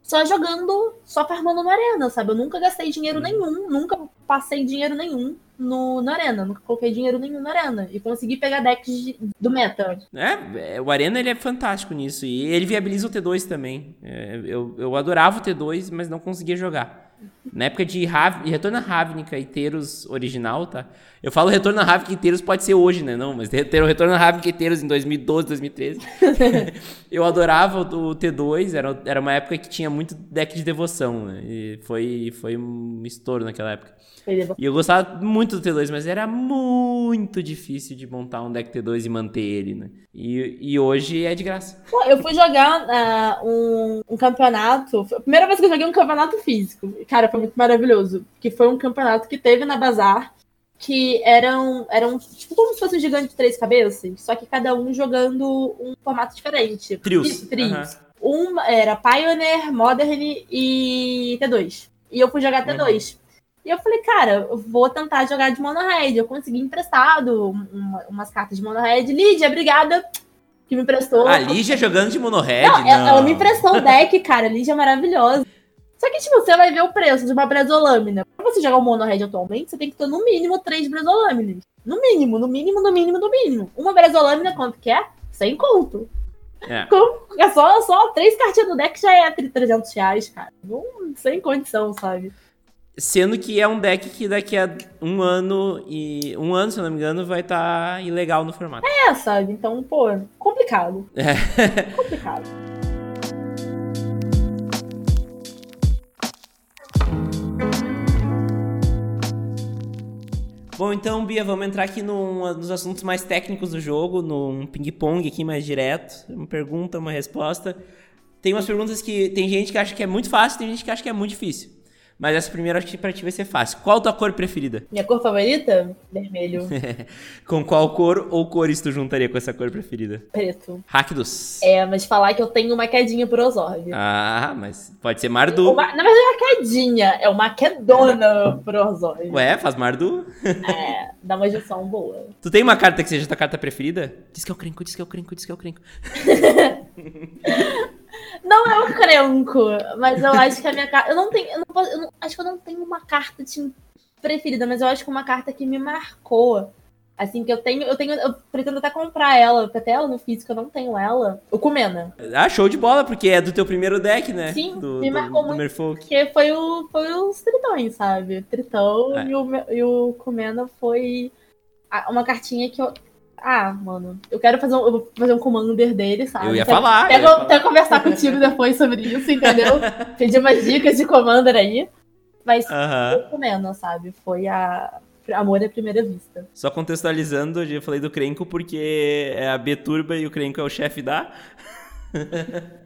Speaker 2: só jogando, só farmando no arena, sabe? Eu nunca gastei dinheiro nenhum, nunca passei dinheiro nenhum no, na arena, nunca coloquei dinheiro nenhum na arena. E consegui pegar decks de, do meta.
Speaker 1: É, é, o arena ele é fantástico nisso. E ele viabiliza o T2 também. É, eu, eu adorava o T2, mas não conseguia jogar. Na época de Rav... Retorno a Ravnica e Teros original, tá? Eu falo Retorno a Ravnica e Teros pode ser hoje, né? Não, mas Retorno a Ravnica e Teros em 2012, 2013. eu adorava o T2, era, era uma época que tinha muito deck de devoção, né? E foi, foi um estouro naquela época. E eu gostava muito do T2, mas era muito difícil de montar um deck T2 e manter ele, né? E, e hoje é de graça.
Speaker 2: Pô, eu fui jogar uh, um, um, campeonato. Foi a primeira vez que eu joguei um campeonato físico. Cara, foi muito maravilhoso. Que foi um campeonato que teve na Bazar. Que eram, eram tipo como se fosse um gigante de três cabeças. Só que cada um jogando um formato diferente.
Speaker 1: Trios.
Speaker 2: Trios. Uhum. Um era Pioneer, Modern e T2. E eu fui jogar T2. Uhum. E eu falei, cara, eu vou tentar jogar de mono red. Eu consegui emprestado uma, umas cartas de mono red. Lídia, obrigada que me emprestou.
Speaker 1: A Lígia jogando de mono red?
Speaker 2: Não, não. Ela me emprestou o deck, cara. A Lígia é maravilhosa. Só que, tipo, você vai ver o preço de uma Bresolâmina. Pra você jogar o mono red atualmente, você tem que ter no mínimo três Bresolâminas. No mínimo, no mínimo, no mínimo, no mínimo. Uma Bresolâmina, quanto que é? Sem conto. É. Com, é só, só três cartinhas do deck já é 300 reais, cara. Não, sem condição, sabe?
Speaker 1: Sendo que é um deck que daqui a um ano e. Um ano, se eu não me engano, vai estar tá ilegal no formato.
Speaker 2: É, sabe? Então, pô, complicado. É. complicado.
Speaker 1: Bom, então, Bia, vamos entrar aqui num, nos assuntos mais técnicos do jogo, num ping-pong aqui mais direto. Uma pergunta, uma resposta. Tem umas perguntas que tem gente que acha que é muito fácil, tem gente que acha que é muito difícil. Mas essa primeira acho que pra ti vai ser fácil. Qual a tua cor preferida?
Speaker 2: Minha cor favorita? Vermelho.
Speaker 1: com qual cor ou cores tu juntaria com essa cor preferida?
Speaker 2: Preto.
Speaker 1: Rakdos.
Speaker 2: É, mas falar que eu tenho uma quedinha por Orzhov.
Speaker 1: Ah, mas pode ser Mardu.
Speaker 2: Uma, na verdade, é uma quedinha. É uma quedona por Orzhov.
Speaker 1: Ué, faz Mardu?
Speaker 2: é, dá uma junção boa.
Speaker 1: Tu tem uma carta que seja tua carta preferida? Diz que é o Crenco, diz que é o Crenco, diz que é o Crenco.
Speaker 2: Não é o Crenco, mas eu acho que a minha carta. Eu não tenho. Eu não posso, eu não, acho que eu não tenho uma carta de preferida, mas eu acho que uma carta que me marcou. Assim, que eu tenho, eu tenho, eu pretendo até comprar ela, porque até ela no físico eu não tenho ela. O Kumena.
Speaker 1: Ah, show de bola, porque é do teu primeiro deck, né?
Speaker 2: Sim,
Speaker 1: do,
Speaker 2: me marcou do, muito. Do porque foi, o, foi os tritões, sabe? Tritão é. e, o, e o Kumena foi uma cartinha que eu, ah, mano, eu quero fazer um, eu vou fazer um commander dele, sabe?
Speaker 1: Eu ia quero, falar.
Speaker 2: Quero, ia falar. conversar contigo depois sobre isso, entendeu? Pedir umas dicas de commander aí. Mas uh -huh. menos, sabe? Foi a. Amor à primeira vista.
Speaker 1: Só contextualizando, eu falei do Crenco porque é a B-Turba e o Crenco é o chefe da.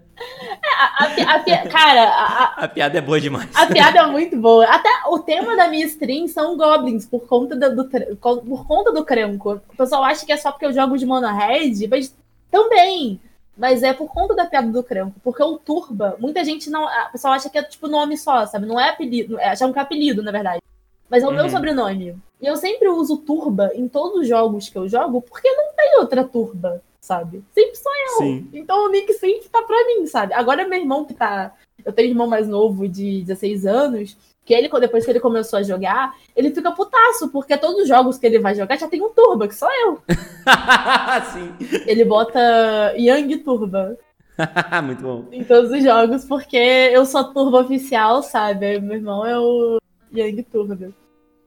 Speaker 2: A, a, a, cara, a,
Speaker 1: a, piada é boa demais.
Speaker 2: A piada é muito boa. Até o tema da minha stream são goblins, por conta do, do por conta do Cranco. O pessoal acha que é só porque eu jogo de mono red, mas também. Mas é por conta da piada do Cranco. Porque o Turba, muita gente não. O pessoal acha que é tipo nome só, sabe? Não é apelido. É, acham que é apelido, na verdade. Mas é o uhum. meu sobrenome. E eu sempre uso Turba em todos os jogos que eu jogo, porque não tem outra Turba sabe? Sempre sou eu. Sim. Então o Nick sempre tá pra mim, sabe? Agora meu irmão que tá. Eu tenho um irmão mais novo de 16 anos, que ele, depois que ele começou a jogar, ele fica putaço, porque todos os jogos que ele vai jogar já tem um Turba, que sou eu.
Speaker 1: Sim.
Speaker 2: Ele bota Young Turba.
Speaker 1: Muito bom.
Speaker 2: Em todos os jogos, porque eu sou Turba oficial, sabe? Meu irmão é o Young Turba.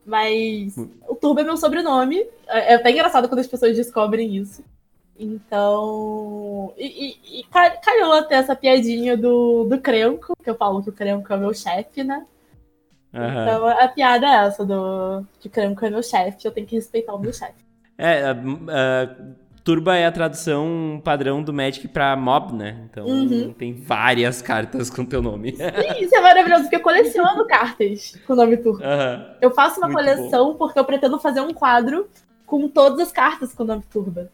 Speaker 2: Mas o Turbo é meu sobrenome. É até engraçado quando as pessoas descobrem isso. Então. E, e, e calhou até essa piadinha do, do Crenco, que eu falo que o Crenco é meu chefe, né? Uhum. Então a piada é essa do que o Crenco é meu chefe, eu tenho que respeitar o meu chefe.
Speaker 1: É, Turba é a tradução padrão do Magic pra mob, né? Então uhum. tem várias cartas com teu nome.
Speaker 2: Sim, isso é maravilhoso, porque eu coleciono cartas com o nome Turba. Uhum. Eu faço uma Muito coleção bom. porque eu pretendo fazer um quadro com todas as cartas com o nome Turba.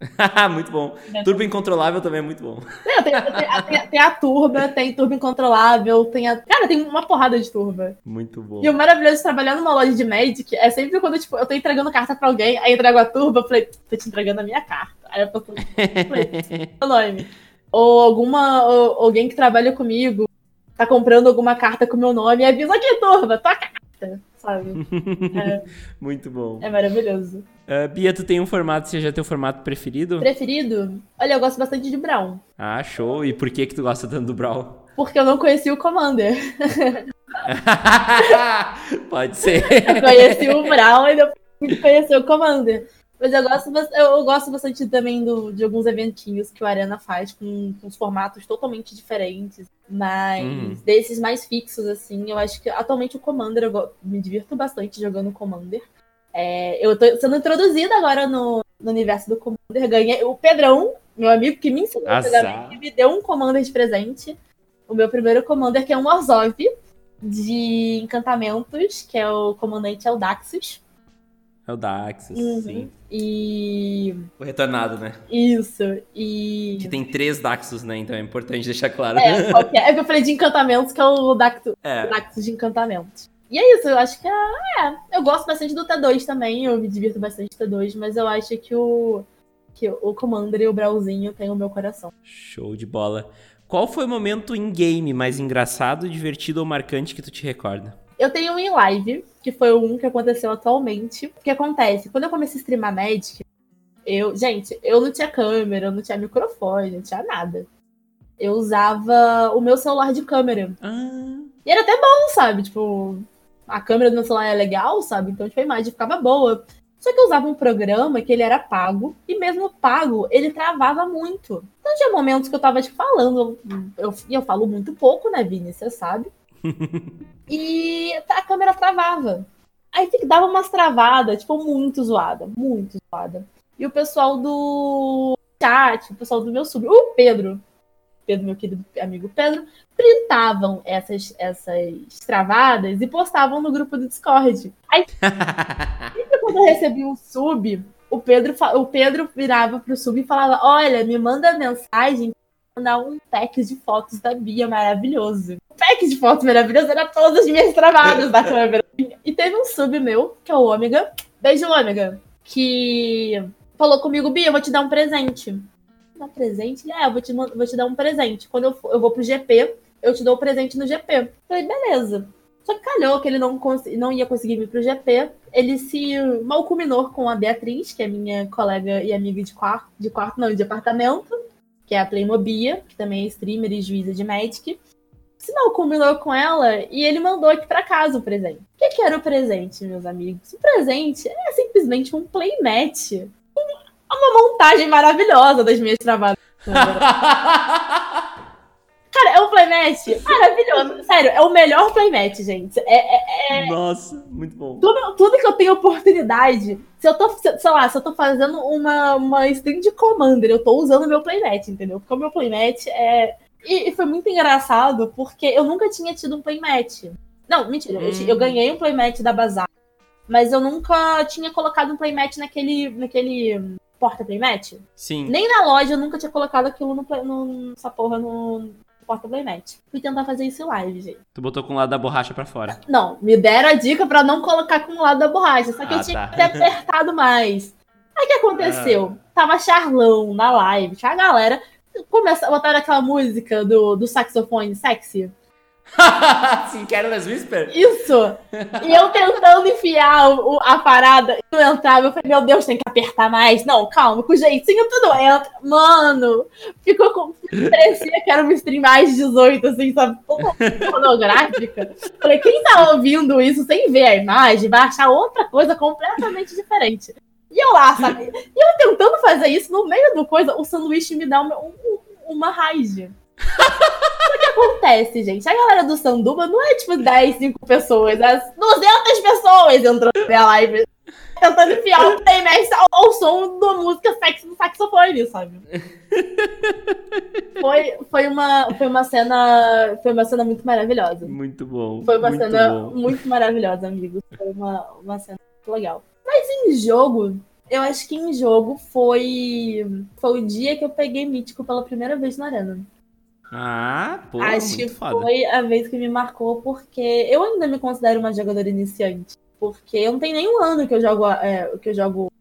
Speaker 1: muito bom. É. Turbo Incontrolável também é muito bom.
Speaker 2: Tem, tem, tem, tem, a Turba, tem Turbo Incontrolável, tem a. Cara, tem uma porrada de Turba.
Speaker 1: Muito bom.
Speaker 2: E o maravilhoso de trabalhar numa loja de Magic é sempre quando tipo, eu tô entregando carta pra alguém, aí eu entrego a Turba, eu falei, tô te entregando a minha carta. Aí eu falei, nome. Ou alguma. Ou, alguém que trabalha comigo tá comprando alguma carta com meu nome e avisa aqui, Turba, tua carta sabe?
Speaker 1: É, Muito bom.
Speaker 2: É maravilhoso.
Speaker 1: Uh, Bia, tu tem um formato, seja teu formato preferido?
Speaker 2: Preferido? Olha, eu gosto bastante de Brown.
Speaker 1: Ah, show. E por que que tu gosta tanto do Brown?
Speaker 2: Porque eu não conheci o Commander.
Speaker 1: Pode ser.
Speaker 2: Eu conheci o Brown e depois conheci o Commander. Mas eu gosto, eu gosto bastante também do, de alguns eventinhos que o Arena faz com, com os formatos totalmente diferentes. Mas uhum. desses mais fixos, assim, eu acho que atualmente o Commander, eu me divirto bastante jogando Commander. É, eu tô sendo introduzida agora no, no universo do Commander. Ganhei o Pedrão, meu amigo que me ensinou a me deu um Commander de presente. O meu primeiro Commander, que é um Orzhov de encantamentos, que é o comandante Eldaxus.
Speaker 1: É o Daxus, uhum. sim.
Speaker 2: E.
Speaker 1: O retornado, né?
Speaker 2: Isso. E.
Speaker 1: Que tem três Daxus, né? Então é importante deixar claro.
Speaker 2: É, qualquer... é que eu falei de encantamentos, que é o Daxus, é. Daxus de encantamentos. E é isso, eu acho que é, é. Eu gosto bastante do T2 também, eu me divirto bastante do T2, mas eu acho que o. Que o Commander e o Brauzinho têm o meu coração.
Speaker 1: Show de bola. Qual foi o momento em game mais engraçado, divertido ou marcante que tu te recorda?
Speaker 2: Eu tenho um em live, que foi um que aconteceu atualmente. O que acontece? Quando eu comecei a streamar Magic, eu. Gente, eu não tinha câmera, eu não tinha microfone, não tinha nada. Eu usava o meu celular de câmera.
Speaker 1: Ah.
Speaker 2: E era até bom, sabe? Tipo, a câmera do meu celular é legal, sabe? Então, tipo, a imagem ficava boa. Só que eu usava um programa que ele era pago, e mesmo pago, ele travava muito. Então tinha momentos que eu tava, tipo, falando, eu, e eu falo muito pouco, né, Vini? Você sabe. e a câmera travava. Aí dava umas travadas, tipo, muito zoada, muito zoada. E o pessoal do chat, o pessoal do meu sub, o Pedro, Pedro, meu querido amigo Pedro, printavam essas, essas travadas e postavam no grupo do Discord. Aí, sempre quando eu recebi um sub, o Pedro, o Pedro virava pro sub e falava: Olha, me manda mensagem mandar um pack de fotos da Bia maravilhoso. O pack de fotos maravilhoso era todas as minhas travadas da câmera. E teve um sub meu, que é o Ômega. Beijo, Ômega. Que falou comigo, Bia, eu vou te dar um presente dar presente? é, eu vou te, vou te dar um presente. Quando eu, for, eu vou pro GP, eu te dou o presente no GP. Falei, beleza. Só que calhou que ele não, não ia conseguir vir pro GP. Ele se mal culminou com a Beatriz, que é minha colega e amiga de quarto, de quarto, não, de apartamento, que é a Playmobia, que também é streamer e juíza de Magic. Se mal combinou com ela e ele mandou aqui para casa o presente. O que, que era o presente, meus amigos? O presente é simplesmente um playmat uma montagem maravilhosa das minhas travadas. Cara, é um playmat maravilhoso. Sério, é o melhor playmat, gente. É, é,
Speaker 1: é... Nossa, muito bom.
Speaker 2: Tudo, tudo que eu tenho oportunidade, se eu tô, sei lá, se eu tô fazendo uma, uma stream de Commander, eu tô usando meu playmat, entendeu? Porque o meu playmat é. E, e foi muito engraçado, porque eu nunca tinha tido um playmat. Não, mentira, hum. eu, eu, ganhei um playmat da Bazar, mas eu nunca tinha colocado um playmat naquele, naquele porta playmat?
Speaker 1: Sim.
Speaker 2: Nem na loja eu nunca tinha colocado aquilo no, no essa porra no porta playmat. Fui tentar fazer isso em live, gente.
Speaker 1: Tu botou com o lado da borracha para fora.
Speaker 2: Não, me deram a dica para não colocar com o lado da borracha, só que ah, eu tinha tá. que ter apertado mais. Aí o que aconteceu? Ah. Tava Charlão na live, tinha a galera começa, botaram aquela música do, do saxofone sexy.
Speaker 1: Sim, Careless Whisper?
Speaker 2: Isso! E eu tentando enfiar o, a parada e não entrava. Eu falei, meu Deus, tem que apertar mais. Não, calma, com jeitinho tudo entra. Mano, ficou com. Parecia que era uma stream mais 18, assim, sabe? Pornográfica. Falei, quem tá ouvindo isso sem ver a imagem vai achar outra coisa completamente diferente. E eu lá, sabe? E eu tentando fazer isso, no meio do coisa, o sanduíche me dá uma, uma raiz. acontece, gente? A galera do Sanduba não é tipo 10, 5 pessoas, é 200 pessoas entrando na minha live tentando enfiar o Playmax ao, ao som da música sexy do saxofone, sabe? Foi, foi, uma, foi uma cena. Foi uma cena muito maravilhosa.
Speaker 1: Muito bom.
Speaker 2: Foi uma
Speaker 1: muito
Speaker 2: cena
Speaker 1: bom.
Speaker 2: muito maravilhosa, amigos. Foi uma, uma cena muito legal. Mas em jogo, eu acho que em jogo foi. Foi o dia que eu peguei mítico pela primeira vez na arena.
Speaker 1: Ah, pô,
Speaker 2: Acho
Speaker 1: que
Speaker 2: foi a vez que me marcou, porque eu ainda me considero uma jogadora iniciante. Porque eu não tenho nenhum ano que eu jogo. É, que eu jogo.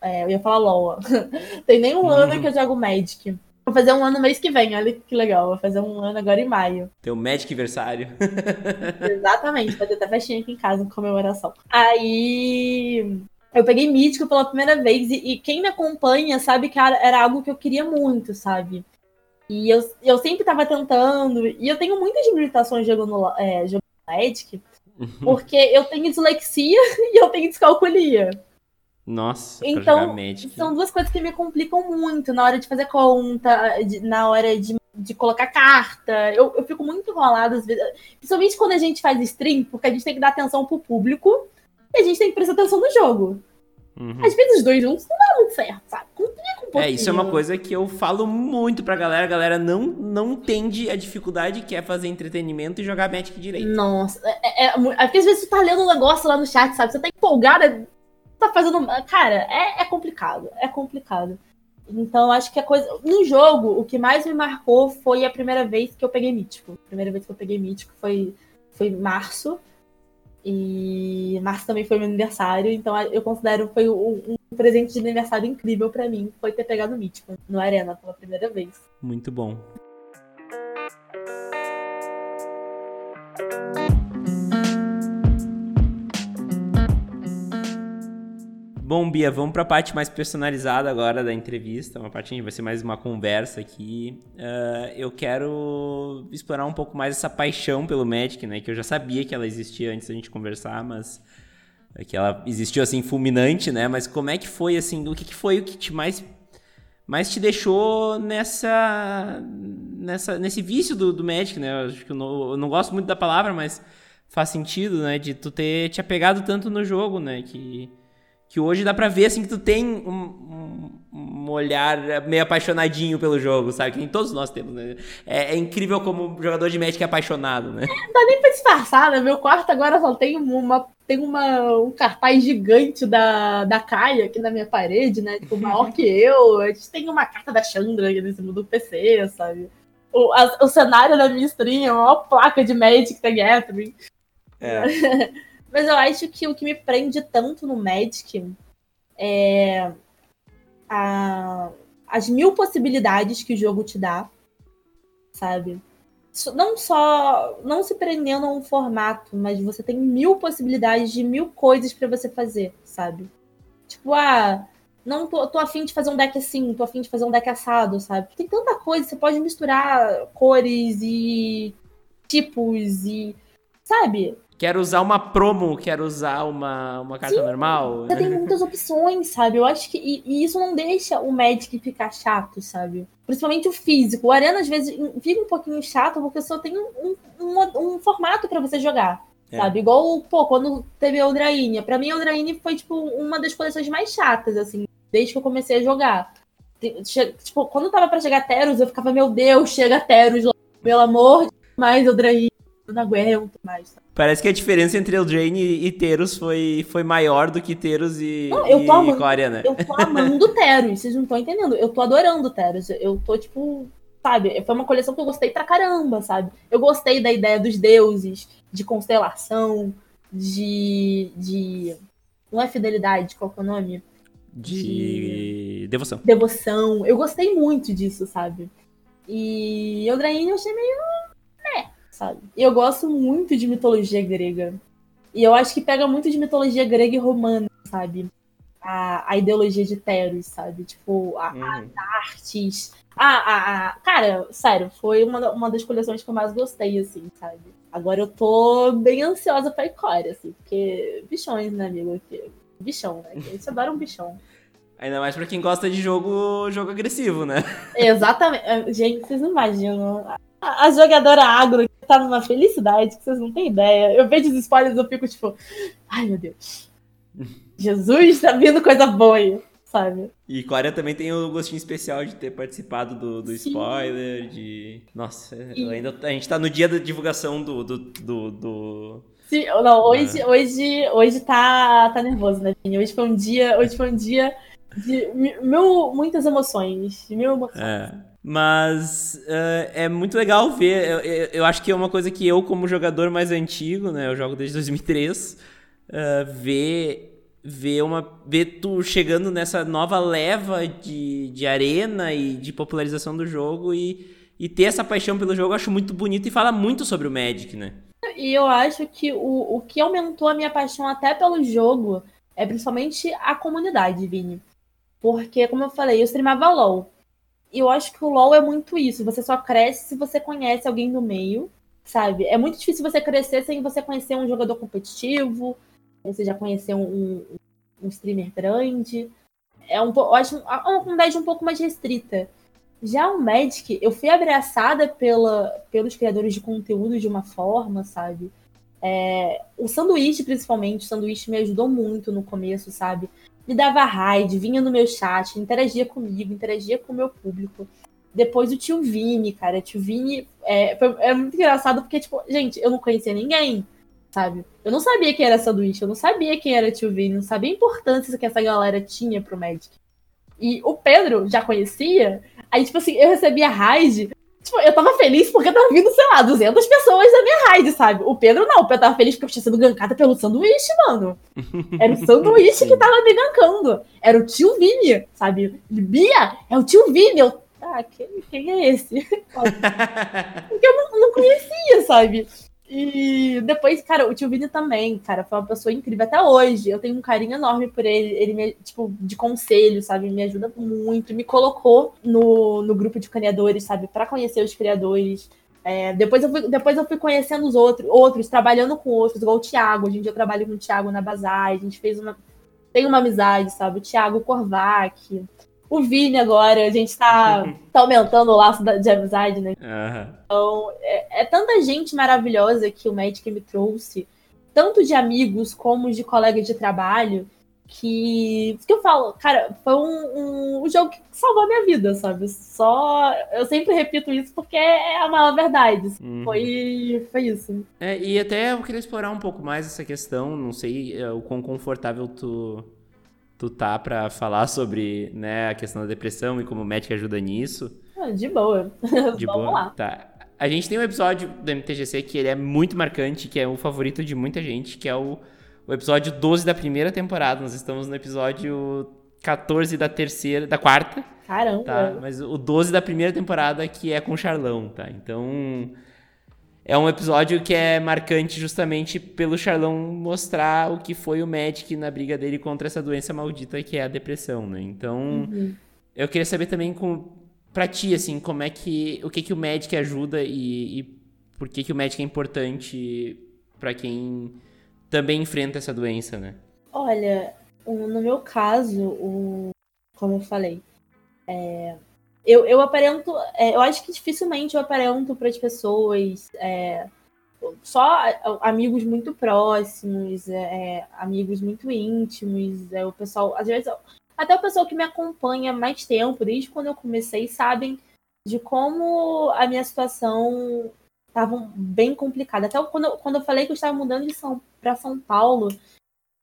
Speaker 2: É, eu ia falar LOL. tem nenhum uhum. ano que eu jogo Magic. Vou fazer um ano mês que vem, olha que legal. Vou fazer um ano agora em maio.
Speaker 1: Teu Magic aniversário.
Speaker 2: Exatamente, fazer até festinha aqui em casa, comemoração. Aí. Eu peguei mítico pela primeira vez e, e, quem me acompanha sabe que era algo que eu queria muito, sabe? E eu, eu sempre tava tentando. E eu tenho muitas limitações jogando, é, jogando Magic, porque eu tenho dislexia e eu tenho descalculia.
Speaker 1: Nossa,
Speaker 2: então são duas coisas que me complicam muito na hora de fazer conta, de, na hora de, de colocar carta. Eu, eu fico muito enrolada às vezes, principalmente quando a gente faz stream, porque a gente tem que dar atenção pro público e a gente tem que prestar atenção no jogo. Uhum. Às vezes os dois juntos não dá muito certo, sabe? Um.
Speaker 1: É, isso é uma coisa que eu falo muito pra galera. A galera não, não entende a dificuldade que é fazer entretenimento e jogar Magic direito.
Speaker 2: Nossa, é, é, é, porque às vezes você tá lendo um negócio lá no chat, sabe? Você tá empolgada, tá fazendo. Cara, é, é complicado. É complicado. Então, acho que a coisa. No jogo, o que mais me marcou foi a primeira vez que eu peguei mítico. A primeira vez que eu peguei mítico foi, foi em março. E março também foi meu aniversário, então eu considero foi um, um presente de aniversário incrível para mim, foi ter pegado o Mítico no Arena pela primeira vez.
Speaker 1: Muito bom. Bom, Bia, vamos para a parte mais personalizada agora da entrevista, uma parte que vai ser mais uma conversa aqui. Uh, eu quero explorar um pouco mais essa paixão pelo Magic, né? Que eu já sabia que ela existia antes da gente conversar, mas que ela existiu assim fulminante, né? Mas como é que foi assim? O que, que foi o que te mais mais te deixou nessa, nessa nesse vício do, do Magic, né? Eu acho que eu não, eu não gosto muito da palavra, mas faz sentido, né? De tu ter te apegado tanto no jogo, né? Que, que hoje dá pra ver, assim, que tu tem um, um, um olhar meio apaixonadinho pelo jogo, sabe? Que nem todos nós temos, né? É, é, incrível como jogador de Magic é apaixonado, né?
Speaker 2: Não dá nem pra disfarçar, né? Meu quarto agora só tem uma tem uma, um cartaz gigante da, da Kaia aqui na minha parede, né? Tipo, maior que eu. A gente tem uma carta da Chandra aqui em cima do PC, sabe? O, a, o cenário da minha stream é uma placa de Magic the Gathering. É. Mas eu acho que o que me prende tanto no Magic é a, as mil possibilidades que o jogo te dá, sabe? Não só não se prendendo a um formato, mas você tem mil possibilidades de mil coisas para você fazer, sabe? Tipo, ah, não tô, tô afim de fazer um deck assim, tô afim de fazer um deck assado, sabe? Tem tanta coisa, você pode misturar cores e tipos e. Sabe?
Speaker 1: Quero usar uma promo, quero usar uma, uma carta Sim, normal.
Speaker 2: Você tem muitas opções, sabe? Eu acho que. E, e, isso não deixa o Magic ficar chato, sabe? Principalmente o físico. O Arena, às vezes, fica um pouquinho chato porque só tem um, um, um formato para você jogar. É. Sabe? Igual, pô, quando teve a Eldraine. Pra mim, a Eldraine foi, tipo, uma das coleções mais chatas, assim, desde que eu comecei a jogar. Tipo, quando tava pra chegar Teros, eu ficava, meu Deus, chega Teros, pelo amor de mais Eldraine, eu não aguento mais. Sabe?
Speaker 1: Parece que a diferença entre Eldraine e Teros foi, foi maior do que Teros e, não, eu tô amando, né?
Speaker 2: Eu tô amando Teros, vocês não estão entendendo. Eu tô adorando Teros. Eu tô, tipo, sabe? Foi uma coleção que eu gostei pra caramba, sabe? Eu gostei da ideia dos deuses, de constelação, de. de... Não é fidelidade, qual que é o nome?
Speaker 1: De... de... devoção.
Speaker 2: Devoção. Eu gostei muito disso, sabe? E Eldraine eu achei meio sabe? E eu gosto muito de mitologia grega. E eu acho que pega muito de mitologia grega e romana, sabe? A, a ideologia de Teros, sabe? Tipo, a, uhum. as artes. A, a, a, Cara, sério, foi uma, uma das coleções que eu mais gostei, assim, sabe? Agora eu tô bem ansiosa pra Icória, assim, porque bichões, né, amigo? Bichão, né? A gente adora um bichão.
Speaker 1: Ainda mais pra quem gosta de jogo, jogo agressivo, né?
Speaker 2: Exatamente. Gente, vocês não imaginam. A jogadora agro tá numa felicidade que vocês não têm ideia. Eu vejo os spoilers e eu fico tipo, ai meu Deus. Jesus, tá vindo coisa boa aí, sabe?
Speaker 1: E Coreia também tem o gostinho especial de ter participado do, do spoiler, de. Nossa, ainda, a gente tá no dia da divulgação do. do, do, do...
Speaker 2: Sim, não, hoje, ah. hoje, hoje tá, tá nervoso, né, Vini? Hoje foi um dia. Hoje foi um dia de mil, muitas emoções. Mil emoções.
Speaker 1: É. Mas uh, é muito legal ver. Eu, eu, eu, acho que é uma coisa que eu, como jogador mais antigo, né? Eu jogo desde 2003, uh, ver, ver, uma, ver tu chegando nessa nova leva de, de arena e de popularização do jogo e, e ter essa paixão pelo jogo, eu acho muito bonito e fala muito sobre o Magic, né?
Speaker 2: E eu acho que o, o que aumentou a minha paixão até pelo jogo é principalmente a comunidade, Vini. Porque, como eu falei, eu streamava LOL. Eu acho que o LoL é muito isso. Você só cresce se você conhece alguém no meio, sabe? É muito difícil você crescer sem você conhecer um jogador competitivo, você já conhecer um, um, um streamer grande. É um, eu acho uma comunidade um pouco mais restrita. Já o Magic, eu fui abraçada pela, pelos criadores de conteúdo de uma forma, sabe? É, o sanduíche, principalmente, o sanduíche me ajudou muito no começo, sabe? Me dava raid, vinha no meu chat, interagia comigo, interagia com o meu público. Depois o tio Vini, cara. O tio Vini é, foi, é muito engraçado porque, tipo, gente, eu não conhecia ninguém, sabe? Eu não sabia quem era sanduíche, eu não sabia quem era tio Vini, não sabia a importância que essa galera tinha pro Magic. E o Pedro já conhecia, aí, tipo assim, eu recebia raid Tipo, eu tava feliz porque tava vindo, sei lá, 200 pessoas da minha raid, sabe? O Pedro não, o Pedro tava feliz porque eu tinha sido gankada pelo sanduíche, mano. Era o sanduíche que tava me gankando. Era o tio Vini, sabe? Bia, é o tio Vini. Eu, ah, quem, quem é esse? porque eu não, não conhecia, sabe? E depois, cara, o tio Vini também, cara, foi uma pessoa incrível. Até hoje, eu tenho um carinho enorme por ele. Ele me, tipo, de conselho, sabe? Me ajuda muito. Me colocou no, no grupo de criadores, sabe? para conhecer os criadores. É, depois, eu fui, depois eu fui conhecendo os outros, outros, trabalhando com outros, igual o Thiago. Hoje em dia eu trabalho com o Thiago na Bazar. A gente fez uma. Tem uma amizade, sabe? O Thiago Korvac o Vini agora, a gente tá, tá aumentando o laço de amizade, né? Uhum. Então, é, é, tanta gente maravilhosa que o Magic me trouxe, tanto de amigos como de colegas de trabalho, que, que eu falo, cara, foi um, um, um, jogo que salvou a minha vida, sabe? Só. Eu sempre repito isso porque é a maior verdade. Uhum. Foi, foi isso.
Speaker 1: É, e até eu queria explorar um pouco mais essa questão, não sei é, o quão confortável tu tu tá para falar sobre né, a questão da depressão e como o médico ajuda nisso.
Speaker 2: Ah, de boa. De Vamos boa. lá.
Speaker 1: Tá. A gente tem um episódio do MTGC que ele é muito marcante, que é o favorito de muita gente, que é o, o episódio 12 da primeira temporada. Nós estamos no episódio 14 da terceira, da quarta.
Speaker 2: Caramba.
Speaker 1: Tá? Mas o 12 da primeira temporada que é com o Charlão, tá? Então, é um episódio que é marcante justamente pelo Charlão mostrar o que foi o Magic na briga dele contra essa doença maldita que é a depressão, né? Então, uhum. eu queria saber também com pra ti, assim, como é que o que que o Magic ajuda e, e por que que o Magic é importante para quem também enfrenta essa doença, né?
Speaker 2: Olha, no meu caso, o como eu falei, é, eu, eu aparento. É, eu acho que dificilmente eu aparento para as pessoas. É, só amigos muito próximos, é, é, amigos muito íntimos, é, o pessoal, às vezes, até o pessoal que me acompanha mais tempo, desde quando eu comecei, sabem de como a minha situação estava bem complicada. Até quando eu, quando eu falei que eu estava mudando de São para São Paulo,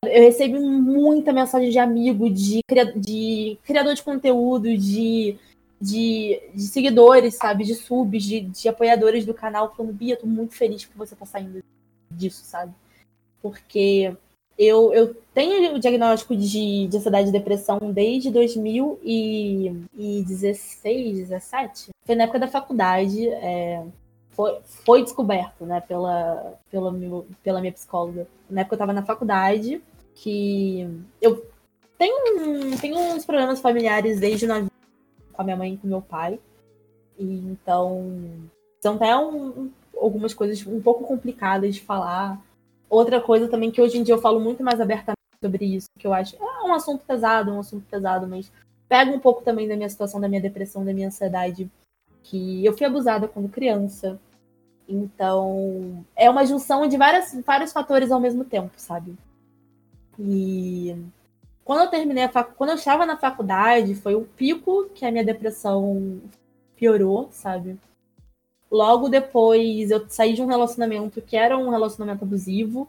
Speaker 2: eu recebi muita mensagem de amigo, de, de criador de conteúdo, de de, de seguidores, sabe? De subs, de, de apoiadores do canal, falando, Bia, tô muito feliz que você tá saindo disso, sabe? Porque eu, eu tenho o diagnóstico de, de ansiedade e depressão desde 2016, 17. Foi na época da faculdade. É, foi, foi descoberto, né, pela, pela, pela minha psicóloga. Na época eu tava na faculdade, que eu tenho, tenho uns problemas familiares desde novinha com a minha mãe e com meu pai. E, então, são até um, algumas coisas um pouco complicadas de falar. Outra coisa também que hoje em dia eu falo muito mais abertamente sobre isso, que eu acho é um assunto pesado, um assunto pesado, mas pega um pouco também da minha situação, da minha depressão, da minha ansiedade, que eu fui abusada quando criança. Então, é uma junção de várias, vários fatores ao mesmo tempo, sabe? E quando eu terminei a fac... quando eu estava na faculdade, foi o pico que a minha depressão piorou, sabe? Logo depois eu saí de um relacionamento que era um relacionamento abusivo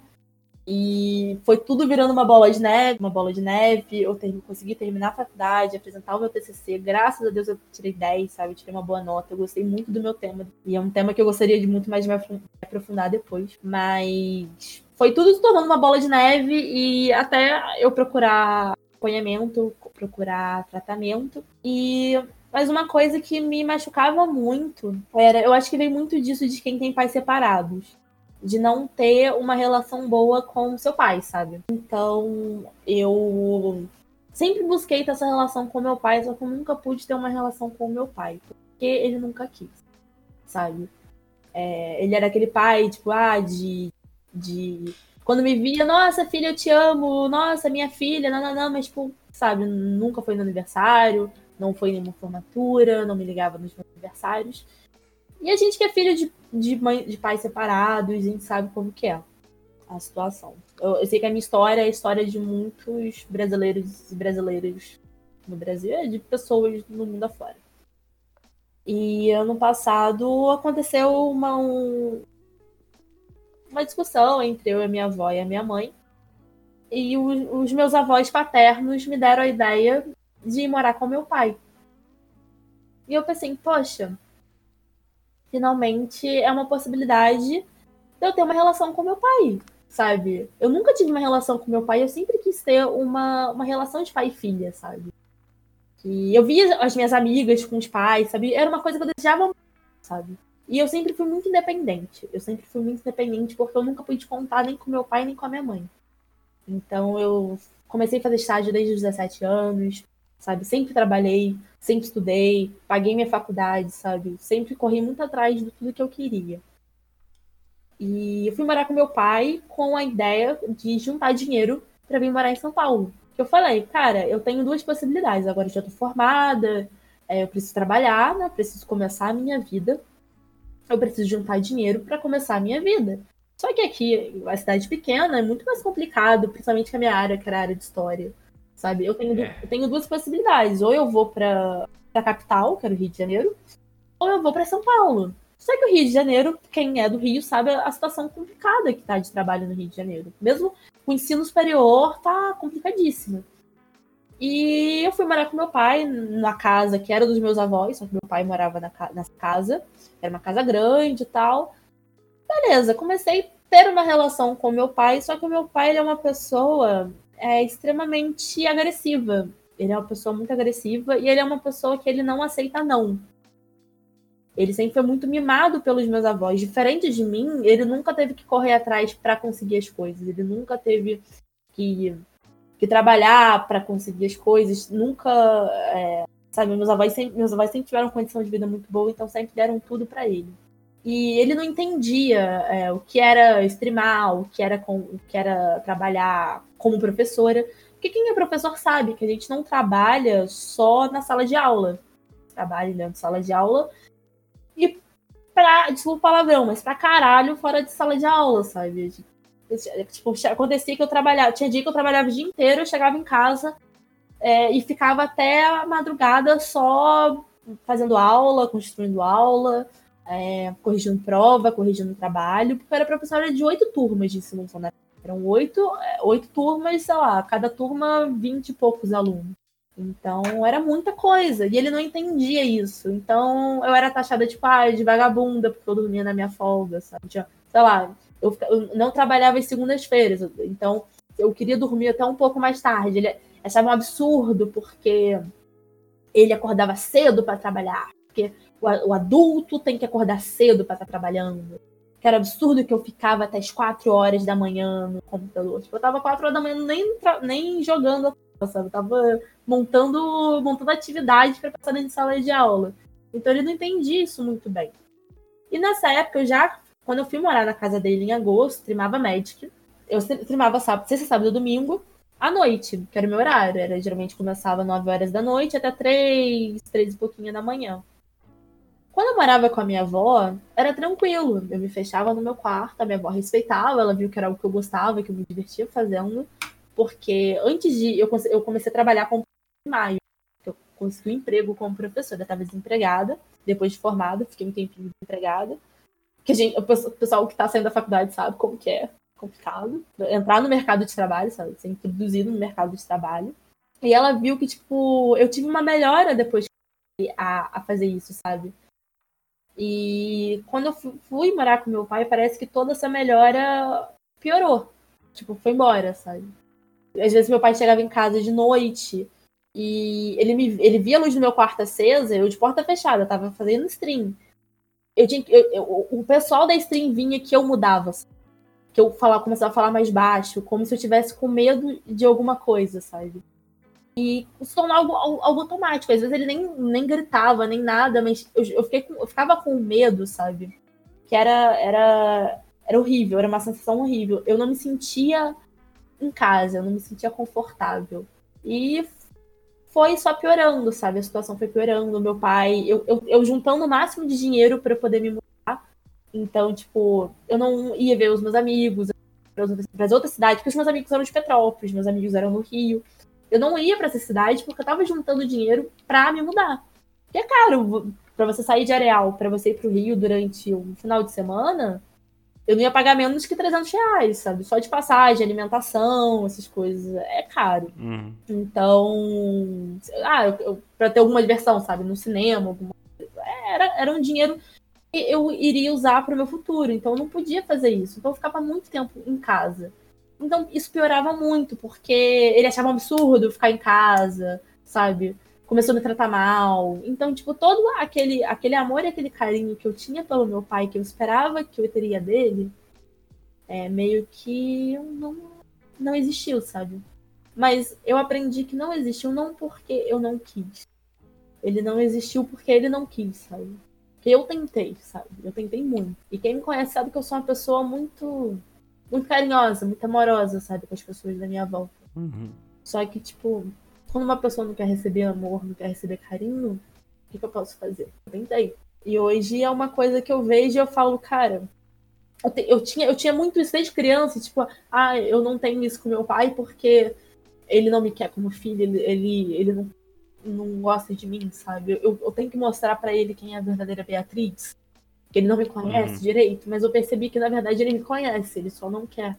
Speaker 2: e foi tudo virando uma bola de neve, uma bola de neve. Eu ter... consegui terminar a faculdade, apresentar o meu TCC. Graças a Deus eu tirei 10, sabe? Eu tirei uma boa nota. Eu gostei muito do meu tema. E é um tema que eu gostaria de muito mais me aprofundar depois. Mas foi tudo se tornando uma bola de neve e até eu procurar acompanhamento, procurar tratamento. E mas uma coisa que me machucava muito era, eu acho que veio muito disso de quem tem pais separados, de não ter uma relação boa com seu pai, sabe? Então, eu sempre busquei ter essa relação com meu pai, só que eu nunca pude ter uma relação com meu pai, porque ele nunca quis, sabe? É, ele era aquele pai, tipo, ah, de de. Quando me via, nossa, filha, eu te amo, nossa, minha filha, não, não, não, mas, tipo, sabe, nunca foi no aniversário, não foi nenhuma formatura, não me ligava nos meus aniversários. E a gente que é filho de, de, mãe, de pais separados, a gente sabe como que é a situação. Eu, eu, sei que a minha história é a história de muitos brasileiros e brasileiras no Brasil, é de pessoas no mundo afora. E ano passado aconteceu uma, um, uma discussão entre eu e minha avó e a minha mãe. E o, os meus avós paternos me deram a ideia de ir morar com meu pai. E eu pensei, poxa, finalmente é uma possibilidade de eu ter uma relação com meu pai, sabe? Eu nunca tive uma relação com meu pai, eu sempre quis ter uma, uma relação de pai e filha, sabe? E eu via as minhas amigas com os pais, sabe? Era uma coisa que eu desejava, sabe? E eu sempre fui muito independente. Eu sempre fui muito independente porque eu nunca pude contar nem com meu pai nem com a minha mãe. Então eu comecei a fazer estágio desde os 17 anos, sabe? Sempre trabalhei, sempre estudei, paguei minha faculdade, sabe? Sempre corri muito atrás de tudo que eu queria. E eu fui morar com meu pai com a ideia de juntar dinheiro para vir morar em São Paulo. Eu falei, cara, eu tenho duas possibilidades. Agora eu já tô formada, é, eu preciso trabalhar, né? Preciso começar a minha vida. Eu preciso juntar dinheiro para começar a minha vida. Só que aqui, a cidade pequena, é muito mais complicado, principalmente com a minha área, que era a área de história. Sabe? Eu tenho, é. eu tenho duas possibilidades. Ou eu vou para a capital, que era o Rio de Janeiro, ou eu vou para São Paulo. Só que o Rio de Janeiro, quem é do Rio sabe a situação complicada que tá de trabalho no Rio de Janeiro. Mesmo o ensino superior tá complicadíssimo. E eu fui morar com meu pai na casa que era dos meus avós, só que meu pai morava na, nessa casa. Era uma casa grande e tal. Beleza, comecei a ter uma relação com meu pai, só que o meu pai é uma pessoa é, extremamente agressiva. Ele é uma pessoa muito agressiva e ele é uma pessoa que ele não aceita não. Ele sempre foi muito mimado pelos meus avós. Diferente de mim, ele nunca teve que correr atrás para conseguir as coisas. Ele nunca teve que, que trabalhar para conseguir as coisas. Nunca. É, sabe, meus avós, sempre, meus avós sempre tiveram condição de vida muito boa, então sempre deram tudo para ele. E ele não entendia é, o que era streamar, o que era, com, o que era trabalhar como professora. Porque quem é professor sabe que a gente não trabalha só na sala de aula. Trabalha dentro de sala de aula e pra, desculpa o palavrão, mas pra caralho fora de sala de aula, sabe? Tipo, acontecia que eu trabalhava, tinha dia que eu trabalhava o dia inteiro, eu chegava em casa é, e ficava até a madrugada só fazendo aula, construindo aula, é, corrigindo prova, corrigindo trabalho, porque era professora de oito turmas de ensino fundamental. Eram oito, é, oito turmas, sei lá, cada turma vinte e poucos alunos. Então, era muita coisa. E ele não entendia isso. Então, eu era taxada, tipo, ah, de vagabunda, porque eu dormia na minha folga, sabe? Sei lá, eu, não trabalhava em segundas-feiras. Então, eu queria dormir até um pouco mais tarde. Ele achava um absurdo, porque ele acordava cedo para trabalhar. Porque o, o, adulto tem que acordar cedo para estar tá trabalhando. Que era absurdo que eu ficava até as 4 horas da manhã no computador. Tipo, eu tava 4 horas da manhã nem, nem jogando sabe? Eu tava montando, montando atividade para passar dentro de sala de aula. Então ele não entendia isso muito bem. E nessa época, eu já, quando eu fui morar na casa dele em agosto, trimava Magic. Eu trimava sábado, sexta, sábado e domingo, à noite, que era o meu horário. Era, geralmente começava 9 horas da noite até 3, 3 e pouquinho da manhã. Quando eu morava com a minha avó, era tranquilo. Eu me fechava no meu quarto, a minha avó respeitava, ela viu que era algo que eu gostava, que eu me divertia fazendo porque antes de. Eu, eu comecei a trabalhar com em maio. Eu consegui um emprego como professora. Estava desempregada, depois de formada, fiquei um tempinho desempregada. Que a gente, o pessoal que está saindo da faculdade sabe como que é complicado. Entrar no mercado de trabalho, sabe? Ser introduzido no mercado de trabalho. E ela viu que, tipo, eu tive uma melhora depois a, a fazer isso, sabe? E quando eu fui morar com meu pai, parece que toda essa melhora piorou. Tipo, foi embora, sabe? às vezes meu pai chegava em casa de noite e ele, me, ele via a luz do meu quarto acesa, eu de porta fechada, tava fazendo stream. Eu tinha, eu, eu, o pessoal da stream vinha que eu mudava. Que eu falava, começava a falar mais baixo, como se eu tivesse com medo de alguma coisa, sabe? E se tornou algo, algo automático. Às vezes ele nem, nem gritava, nem nada, mas eu, eu, fiquei com, eu ficava com medo, sabe? Que era, era, era horrível, era uma sensação horrível. Eu não me sentia em casa, eu não me sentia confortável. E foi só piorando, sabe? A situação foi piorando. Meu pai, eu, eu, eu juntando o máximo de dinheiro para poder me mudar. Então, tipo, eu não ia ver os meus amigos para as outras cidades, porque os meus amigos eram de Petrópolis, meus amigos eram no Rio. Eu não ia para essa cidade porque eu tava juntando dinheiro para me mudar. E é caro, para você sair de Areal, para você ir pro Rio durante um final de semana, eu não ia pagar menos que 300 reais, sabe? Só de passagem, alimentação, essas coisas. É caro.
Speaker 1: Uhum.
Speaker 2: Então, ah, eu, eu, pra ter alguma diversão, sabe? No cinema, alguma... era, era um dinheiro eu iria usar para o meu futuro. Então, eu não podia fazer isso. Então, eu ficava muito tempo em casa. Então, isso piorava muito, porque ele achava um absurdo ficar em casa, sabe? começou a me tratar mal. Então, tipo, todo aquele, aquele amor e aquele carinho que eu tinha pelo meu pai, que eu esperava que eu teria dele, é meio que não, não existiu, sabe? Mas eu aprendi que não existiu não porque eu não quis. Ele não existiu porque ele não quis, sabe? Porque eu tentei, sabe? Eu tentei muito. E quem me conhece sabe que eu sou uma pessoa muito muito carinhosa, muito amorosa, sabe, com as pessoas da minha volta.
Speaker 1: Uhum.
Speaker 2: Só que, tipo, quando uma pessoa não quer receber amor, não quer receber carinho, o que, que eu posso fazer? Eu tentei. E hoje é uma coisa que eu vejo e eu falo, cara, eu, te, eu, tinha, eu tinha muito isso desde criança, tipo, ah, eu não tenho isso com meu pai porque ele não me quer como filho, ele, ele, ele não, não gosta de mim, sabe? Eu, eu tenho que mostrar para ele quem é a verdadeira Beatriz. Que ele não me conhece
Speaker 1: Uhum.
Speaker 2: direito, mas eu percebi que na verdade ele me conhece, ele só não quer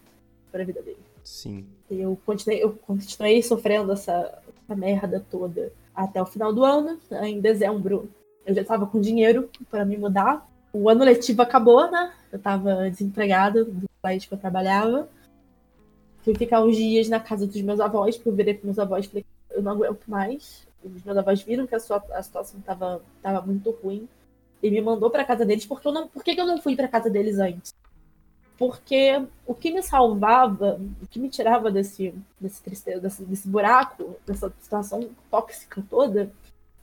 Speaker 2: para a vida dele.
Speaker 1: Sim.
Speaker 2: Eu continuei, eu continuei sofrendo essa, essa merda toda até o final do ano. Em dezembro, eu já tava com dinheiro para me mudar. O ano letivo acabou, né? Eu tava desempregada do país que eu trabalhava. Fui ficar uns dias na casa dos meus avós, porque eu virei pros meus avós e falei, eu não aguento mais. Os meus avós viram que a, sua, a situação tava, tava muito ruim. E me mandou pra casa deles, porque eu não. Por que, que eu não fui pra casa deles antes? Porque o que me salvava, o que me tirava desse, desse tristeza, desse, desse buraco, dessa situação tóxica toda,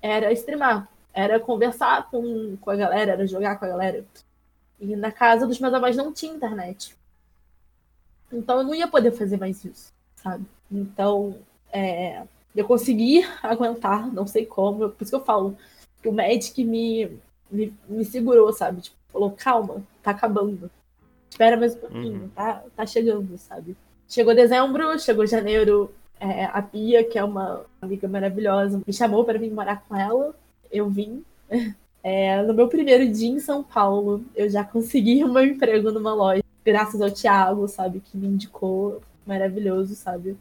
Speaker 2: era streamar. Era conversar com, com a galera, era jogar com a galera. E na casa dos meus avós não tinha internet. Então eu não ia poder fazer mais isso, sabe? Então, é, eu consegui aguentar, não sei como. Por isso que eu falo que o Magic me, me, me segurou, sabe? Tipo, falou, calma, tá acabando. Espera mais um pouquinho,
Speaker 1: Uhum.
Speaker 2: tá, tá chegando, sabe? Chegou dezembro, chegou janeiro, é, a Pia, que é uma amiga maravilhosa, me chamou para vir morar com ela. Eu vim. É, no meu primeiro dia em São Paulo, eu já consegui um emprego numa loja, graças ao Thiago, sabe, que me indicou. Maravilhoso, sabe?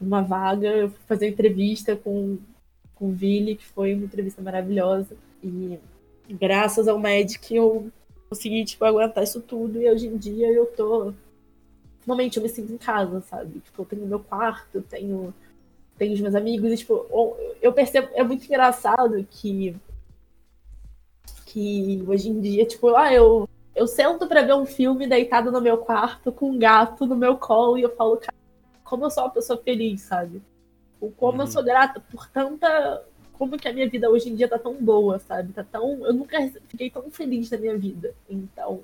Speaker 2: Uma vaga, eu fui fazer entrevista com, com o Vili, que foi uma entrevista maravilhosa. E graças ao Magic eu consegui, tipo, aguentar isso tudo. E hoje em dia eu tô. Finalmente eu me sinto em casa, sabe? Tipo, eu tenho meu quarto, tenho, tenho os meus amigos. E, tipo, eu percebo. É muito engraçado que. Que hoje em dia, tipo, ah, eu, eu sento pra ver um filme deitado no meu quarto com um gato no meu colo e eu falo, cara, como eu sou uma pessoa feliz, sabe? O como eu
Speaker 1: Uhum.
Speaker 2: sou grata por tanta. Como que a minha vida hoje em dia tá tão boa, sabe? Tá tão. Eu nunca fiquei tão feliz na minha vida. Então,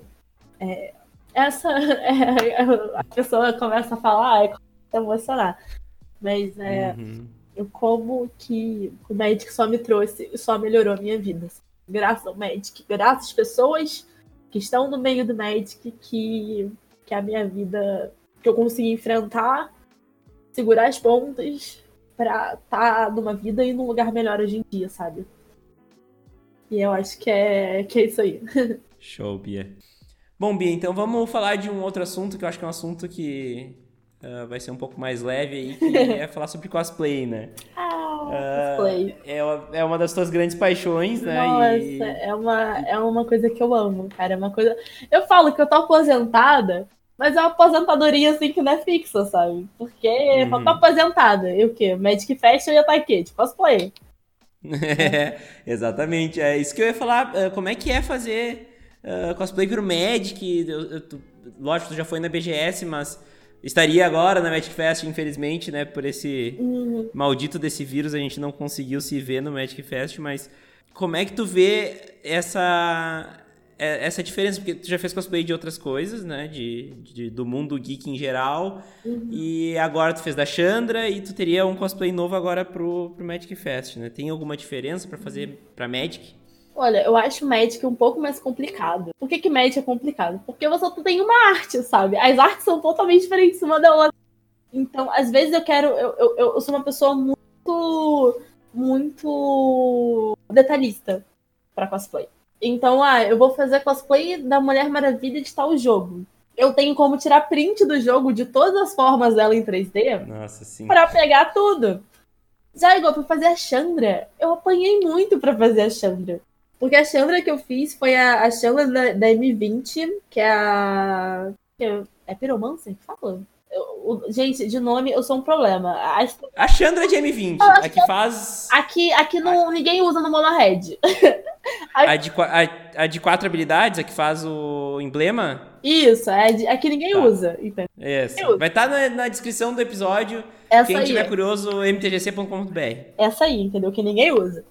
Speaker 2: é, essa. é, a pessoa começa a falar, é, emocionar. Mas é,
Speaker 1: Uhum.
Speaker 2: eu como que o Magic só me trouxe, só melhorou a minha vida. Graças ao Magic, graças às pessoas que estão no meio do Magic, que, que a minha vida, que eu consegui enfrentar, segurar as pontas pra estar numa vida e num lugar melhor hoje em dia, sabe? E eu acho que é, que é isso aí.
Speaker 1: Show, Bia. Bom, Bia, então vamos falar de um outro assunto que eu acho que é um assunto que ah, vai ser um pouco mais leve aí, que é falar sobre cosplay, né?
Speaker 2: Ah, cosplay.
Speaker 1: É uma, é uma das tuas grandes paixões, né?
Speaker 2: Nossa,
Speaker 1: E-
Speaker 2: é, uma, é uma coisa que eu amo, cara. É uma coisa. Eu falo que eu tô aposentada, mas é uma aposentadoria assim que não é fixa, sabe? Porque eu
Speaker 1: Uhum.
Speaker 2: tô aposentada. E o quê? Magic Fest eu ia estar aqui, de cosplay.
Speaker 1: É, exatamente. É isso que eu ia falar. ah, Como é que é fazer ah, cosplay pro Magic? Eu- eu- tu- lógico, tu já foi na BGS, mas estaria agora na Magic Fest, infelizmente, né? Por esse
Speaker 2: Uhum.
Speaker 1: maldito desse vírus, a gente não conseguiu se ver no Magic Fest, mas como é que tu vê essa é- essa diferença? Porque tu já fez cosplay de outras coisas, né? De, de- do mundo geek em geral. E agora tu fez da Chandra e tu teria um cosplay novo agora pro, pro Magic Fest, né? Tem alguma diferença pra fazer pra Magic?
Speaker 2: Olha, eu acho Magic um pouco mais complicado. Por que, que Magic é complicado? Porque você só tem uma arte, sabe? As artes são totalmente diferentes uma da outra. Então, às vezes eu quero. Eu, eu, eu sou uma pessoa muito. muito detalhista pra cosplay. Então, ah, eu vou fazer cosplay da Mulher Maravilha de tal jogo. Eu tenho como tirar print do jogo de todas as formas dela em 3D
Speaker 1: Nossa, sim.
Speaker 2: pra pegar tudo. Já igual pra fazer a Chandra, eu apanhei muito pra fazer a Chandra. Porque a Chandra que eu fiz foi a, a Chandra da, da M20, que é a. que é, é Pyromancer que fala? Eu- gente, de nome eu sou um problema. A,
Speaker 1: A Chandra de M20,
Speaker 2: Eu acho
Speaker 1: a que faz.
Speaker 2: aqui aqui não, ninguém usa no Monohead.
Speaker 1: A de, qua- a, a de quatro habilidades, a que faz o emblema.
Speaker 2: Isso, é de- aqui ninguém
Speaker 1: Tá.
Speaker 2: usa. Entendeu?
Speaker 1: Essa.
Speaker 2: Eu-
Speaker 1: Vai estar na, na descrição do episódio.
Speaker 2: Essa
Speaker 1: Quem
Speaker 2: aí.
Speaker 1: tiver curioso, mtgc.com.br.
Speaker 2: Essa aí, entendeu? Que ninguém usa.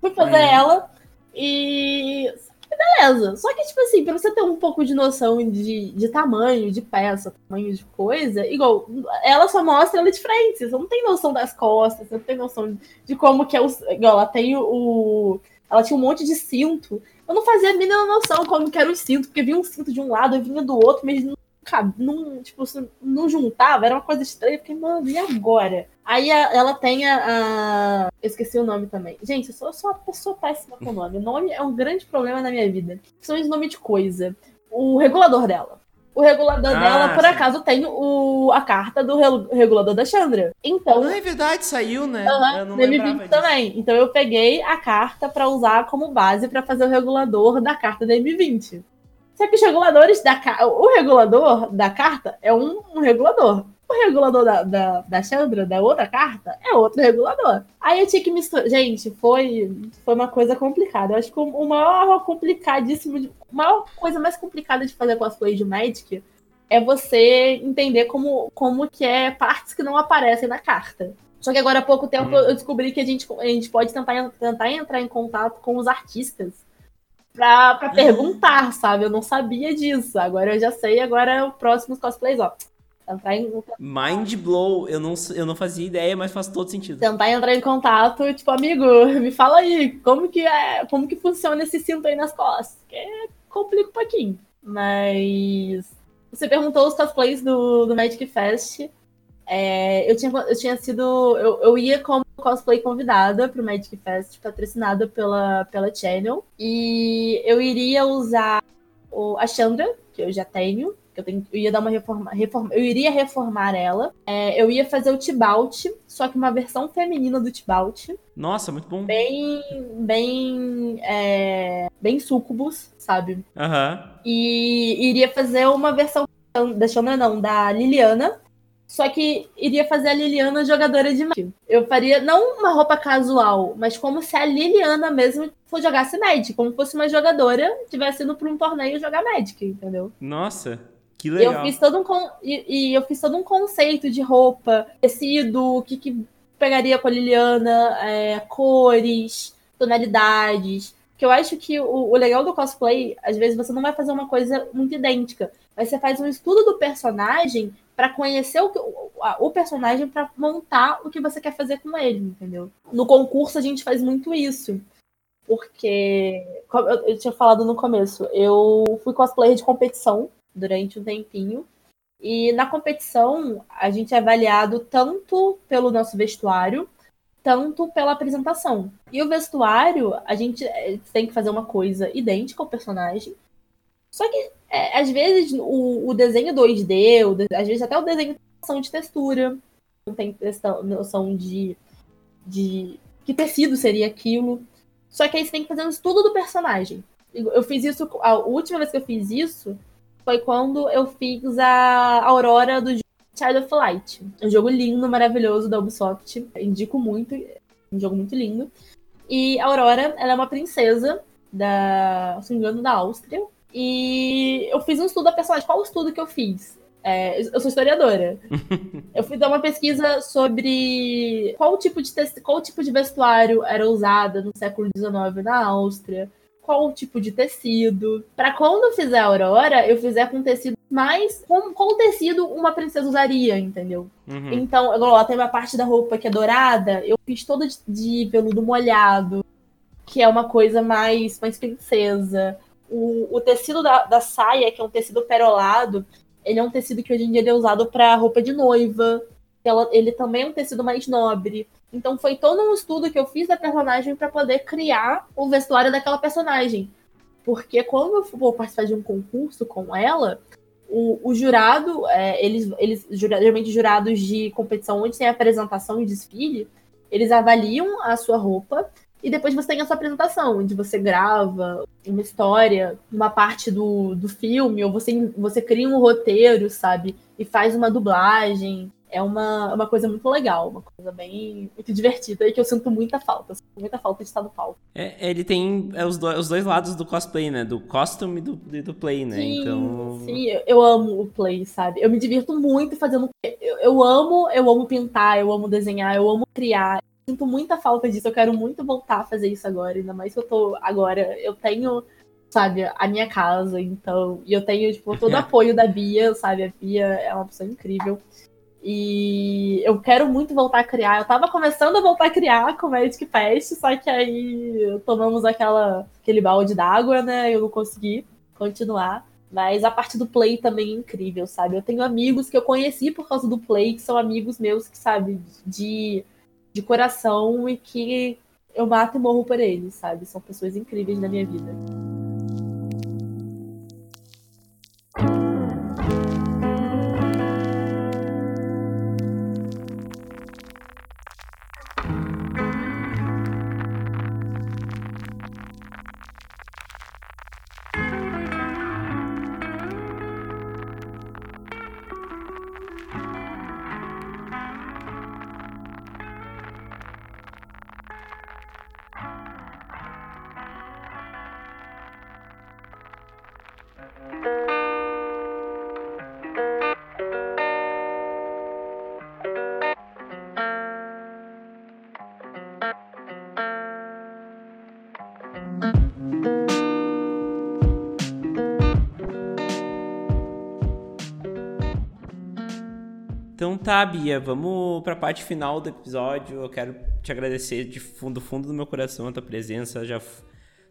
Speaker 2: Fui fazer ela e. Beleza. Só que, tipo assim, pra você ter um pouco de noção de, de tamanho, de peça, tamanho de coisa, igual, ela só mostra ela de frente. Você não tem noção das costas, você não tem noção de como que é o. Igual, ela tem o. ela tinha um monte de cinto. Eu não fazia a mínima noção como que era o cinto, porque vinha um cinto de um lado e vinha do outro, mas não, não, tipo, não juntava, era uma coisa estranha. Eu fiquei, mano, e agora? Aí a- ela tem a, a- Eu esqueci o nome também. Gente, eu sou, eu sou uma pessoa péssima com nome. Nome é um grande problema na minha vida. Principalmente nome de coisa. O regulador dela. O regulador
Speaker 1: Ah,
Speaker 2: dela, por
Speaker 1: sim.
Speaker 2: acaso, tem o, a carta do regulador da Chandra. Então,
Speaker 1: Ah, é verdade, saiu, né?
Speaker 2: Aham,
Speaker 1: Eu não lembrava
Speaker 2: M20
Speaker 1: disso.
Speaker 2: também. Então eu peguei a carta pra usar como base pra fazer o regulador da carta da M20. Só que os reguladores da o regulador da carta é um, um regulador. O regulador da, da, da Chandra, da outra carta, é outro regulador. Aí eu tinha que misturar. Gente, foi, foi uma coisa complicada. Eu acho que o, maior complicadíssimo. de- A maior coisa mais complicada de fazer cosplay de Magic é você entender como, como que é partes que não aparecem na carta. Só que agora há pouco tempo
Speaker 1: Hum.
Speaker 2: eu descobri que a gente, a gente pode tentar, tentar entrar em contato com os artistas pra, pra perguntar, sabe? Eu não sabia disso. Agora eu já sei, agora é o próximo cosplays, ó. Tentar, em-
Speaker 1: Mind blow. Eu não, eu não fazia ideia, mas faz todo sentido.
Speaker 2: tentar entrar em contato, tipo, amigo, me fala aí, como que é, como que funciona esse cinto aí nas costas? Que complica um pouquinho. Mas você perguntou os cosplays do, do Magic Fest. É, eu, tinha, eu tinha sido. Eu, eu ia como cosplay convidada pro Magic Fest, patrocinada pela, pela Channel. E eu iria usar o, a Chandra, que eu já tenho. que Eu, tenho, eu ia dar uma reforma, reforma. Eu iria reformar ela. É, eu ia fazer o Tibalt, só que uma versão feminina do Tibalt.
Speaker 1: Nossa, muito bom.
Speaker 2: Bem. Bem. É, bem sucubus, sabe?
Speaker 1: Aham.
Speaker 2: E iria fazer uma versão da Chandra, não, da Liliana. Só que iria fazer a Liliana jogadora de Magic. Eu faria não uma roupa casual, mas como se a Liliana mesmo for jogasse Magic, como fosse uma jogadora tivesse indo para um torneio jogar Magic, entendeu?
Speaker 1: Nossa, que legal.
Speaker 2: Eu fiz todo um con- e, e eu fiz todo um conceito de roupa, tecido, o que, que pegaria com a Liliana, é, cores, tonalidades. Que eu acho que o, o legal do cosplay, às vezes você não vai fazer uma coisa muito idêntica, mas você faz um estudo do personagem para conhecer o, que- o, a- o personagem para montar o que você quer fazer com ele, entendeu? No concurso a gente faz muito isso. Porque, como eu, eu tinha falado no começo, eu fui cosplayer de competição durante um tempinho. E na competição, a gente é avaliado tanto pelo nosso vestuário, tanto pela apresentação. E o vestuário, a gente eh, tem que fazer uma coisa idêntica ao personagem. Só que, eh, às vezes, o, o desenho 2D, o às vezes até o desenho noção de textura, não tem noção de, de que tecido seria aquilo. Só que aí você tem que fazer um estudo do personagem. Eu fiz isso, a última vez que eu fiz isso foi quando eu fiz a Aurora do Child of Light. Um jogo lindo, maravilhoso da Ubisoft. Indico muito. Um jogo muito lindo. E a Aurora, ela é uma princesa da, se não me engano, da Áustria. E eu fiz um estudo da personagem. Qual o estudo que eu fiz? É, eu sou historiadora. eu fui dar uma pesquisa sobre qual tipo de qual tipo de vestuário era usado no século XIX na Áustria qual tipo de tecido. Pra quando eu fizer a Aurora, eu fizer com tecido mais. Com, qual tecido uma princesa usaria, entendeu?
Speaker 1: Uhum.
Speaker 2: Então, lá tem uma parte da roupa que é dourada, eu fiz toda de, de veludo molhado, que é uma coisa mais, mais princesa. O, o tecido da, da saia, que é um tecido perolado, ele é um tecido que hoje em dia é usado pra roupa de noiva. Ela, ele também é um tecido mais nobre. Então foi todo um estudo que eu fiz da personagem para poder criar o vestuário daquela personagem. Porque quando eu vou participar de um concurso com ela, o, o jurado, é, eles, eles geralmente jurados de competição onde tem apresentação e desfile, eles avaliam a sua roupa E depois você tem a sua apresentação, onde você grava uma história, uma parte do, do filme, ou você, você cria um roteiro, sabe? E faz uma dublagem é uma, uma coisa muito legal, uma coisa bem muito divertida e que eu sinto muita falta. Sinto muita falta de estar no palco.
Speaker 1: É, ele tem é, os, do, os dois lados do cosplay, né? Do costume e do, do play, né?
Speaker 2: Sim,
Speaker 1: então...
Speaker 2: sim, eu amo o play, sabe? Eu me divirto muito fazendo. Eu, eu amo, eu amo pintar, eu amo desenhar, eu amo criar. Sinto muita falta disso. Eu quero muito voltar a fazer isso agora, ainda mais que eu tô agora. Eu tenho sabe, a minha casa, então, e eu tenho, tipo, todo o apoio da Bia, sabe, a Bia é uma pessoa incrível, e eu quero muito voltar a criar. Eu tava começando a voltar a criar com Magic Pest, só que aí tomamos aquela, aquele balde d'água, né? Eu não consegui continuar. Mas a parte do play também é incrível, sabe? Eu tenho amigos que eu conheci por causa do play, que são amigos meus que, sabe, de, de coração e que eu mato e morro por eles, sabe? São pessoas incríveis na minha vida.
Speaker 1: Tá, Bia, vamos pra parte final do episódio. Eu quero te agradecer de fundo, fundo do meu coração a tua presença. Já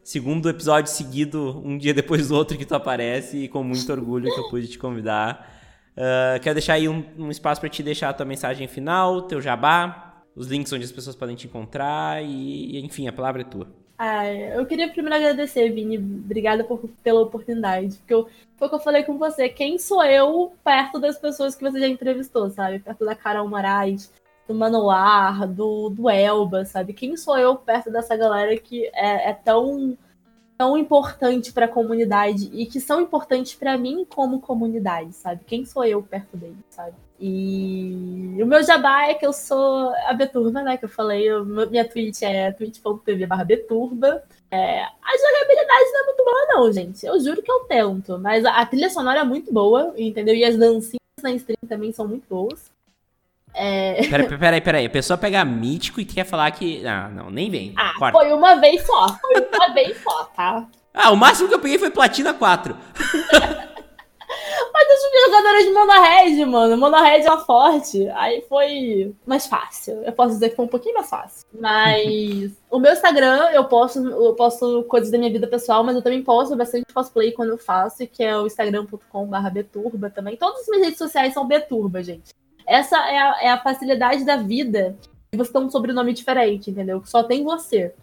Speaker 1: segundo episódio seguido, um dia depois do outro que tu aparece e com muito orgulho que eu pude te convidar. Uh, quero deixar aí um, um espaço para te deixar a tua mensagem final, teu jabá, os links onde as pessoas podem te encontrar e, enfim, a palavra é tua.
Speaker 2: Ah, eu queria primeiro agradecer, Vini. Obrigada por, pela oportunidade. Porque eu, foi o que eu falei com você. Quem sou eu perto das pessoas que você já entrevistou, sabe? Perto da Carol Moraes, do Manoar, do, do Elba, sabe? Quem sou eu perto dessa galera que é, é tão tão importante para a comunidade e que são importantes para mim como comunidade, sabe? Quem sou eu perto deles, sabe? E o meu jabá é que eu sou a Beturba, né? Que eu falei, eu, minha Twitch é twitch.tv barra Beturba. É, a jogabilidade não é muito boa, não, gente. Eu juro que eu tento. Mas a, a trilha sonora é muito boa, entendeu? E as dancinhas na stream também são muito boas.
Speaker 1: É... Peraí, peraí, peraí. A pessoa pega mítico e quer falar que. Ah, não, nem vem.
Speaker 2: Ah, foi uma vez só. Foi uma vez só, tá?
Speaker 1: Ah, o máximo que eu peguei foi Platina 4.
Speaker 2: Mas eu tive jogadora de Mono Red, mano. Mono Red é forte. Aí foi mais fácil. Eu posso dizer que foi um pouquinho mais fácil. Mas o meu Instagram, eu posto, eu posto coisas da minha vida pessoal, mas eu também posto bastante cosplay quando eu faço, que é o instagram.com.br Beturba também. Todas as minhas redes sociais são Beturba, gente. Essa é a, é a facilidade da vida você ter um sobrenome diferente, entendeu? Só tem você.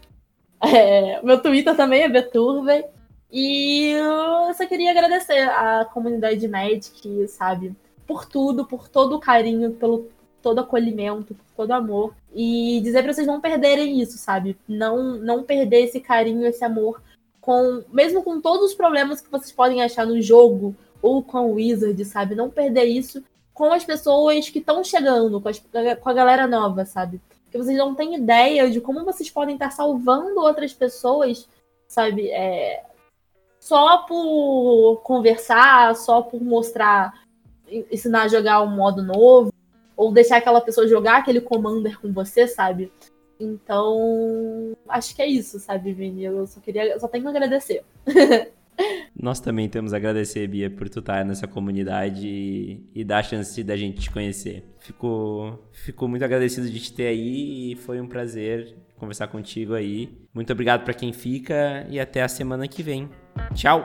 Speaker 2: É, meu Twitter também é Beturba. E eu só queria agradecer à comunidade de Magic, sabe? Por tudo, por todo o carinho, pelo todo acolhimento, por todo amor. E dizer pra vocês não perderem isso, sabe? Não, não perder esse carinho, esse amor. com Mesmo com todos os problemas que vocês podem achar no jogo ou com o Wizard, sabe? Não perder isso com as pessoas que estão chegando, com, as, com, a galera nova, sabe? Porque vocês não têm ideia de como vocês podem estar salvando outras pessoas, sabe? É, só por conversar, só por mostrar, ensinar a jogar um modo novo, ou deixar aquela pessoa jogar aquele commander com você, sabe? Então, acho que é isso, sabe, Vini? Eu só queria, eu só tenho que agradecer.
Speaker 1: Nós também temos a agradecer, Bia, por tu estar nessa comunidade e, e dar a chance da gente te conhecer. Fico, fico muito agradecido de te ter aí e foi um prazer conversar contigo aí. Muito obrigado para quem fica e até a semana que vem. Tchau!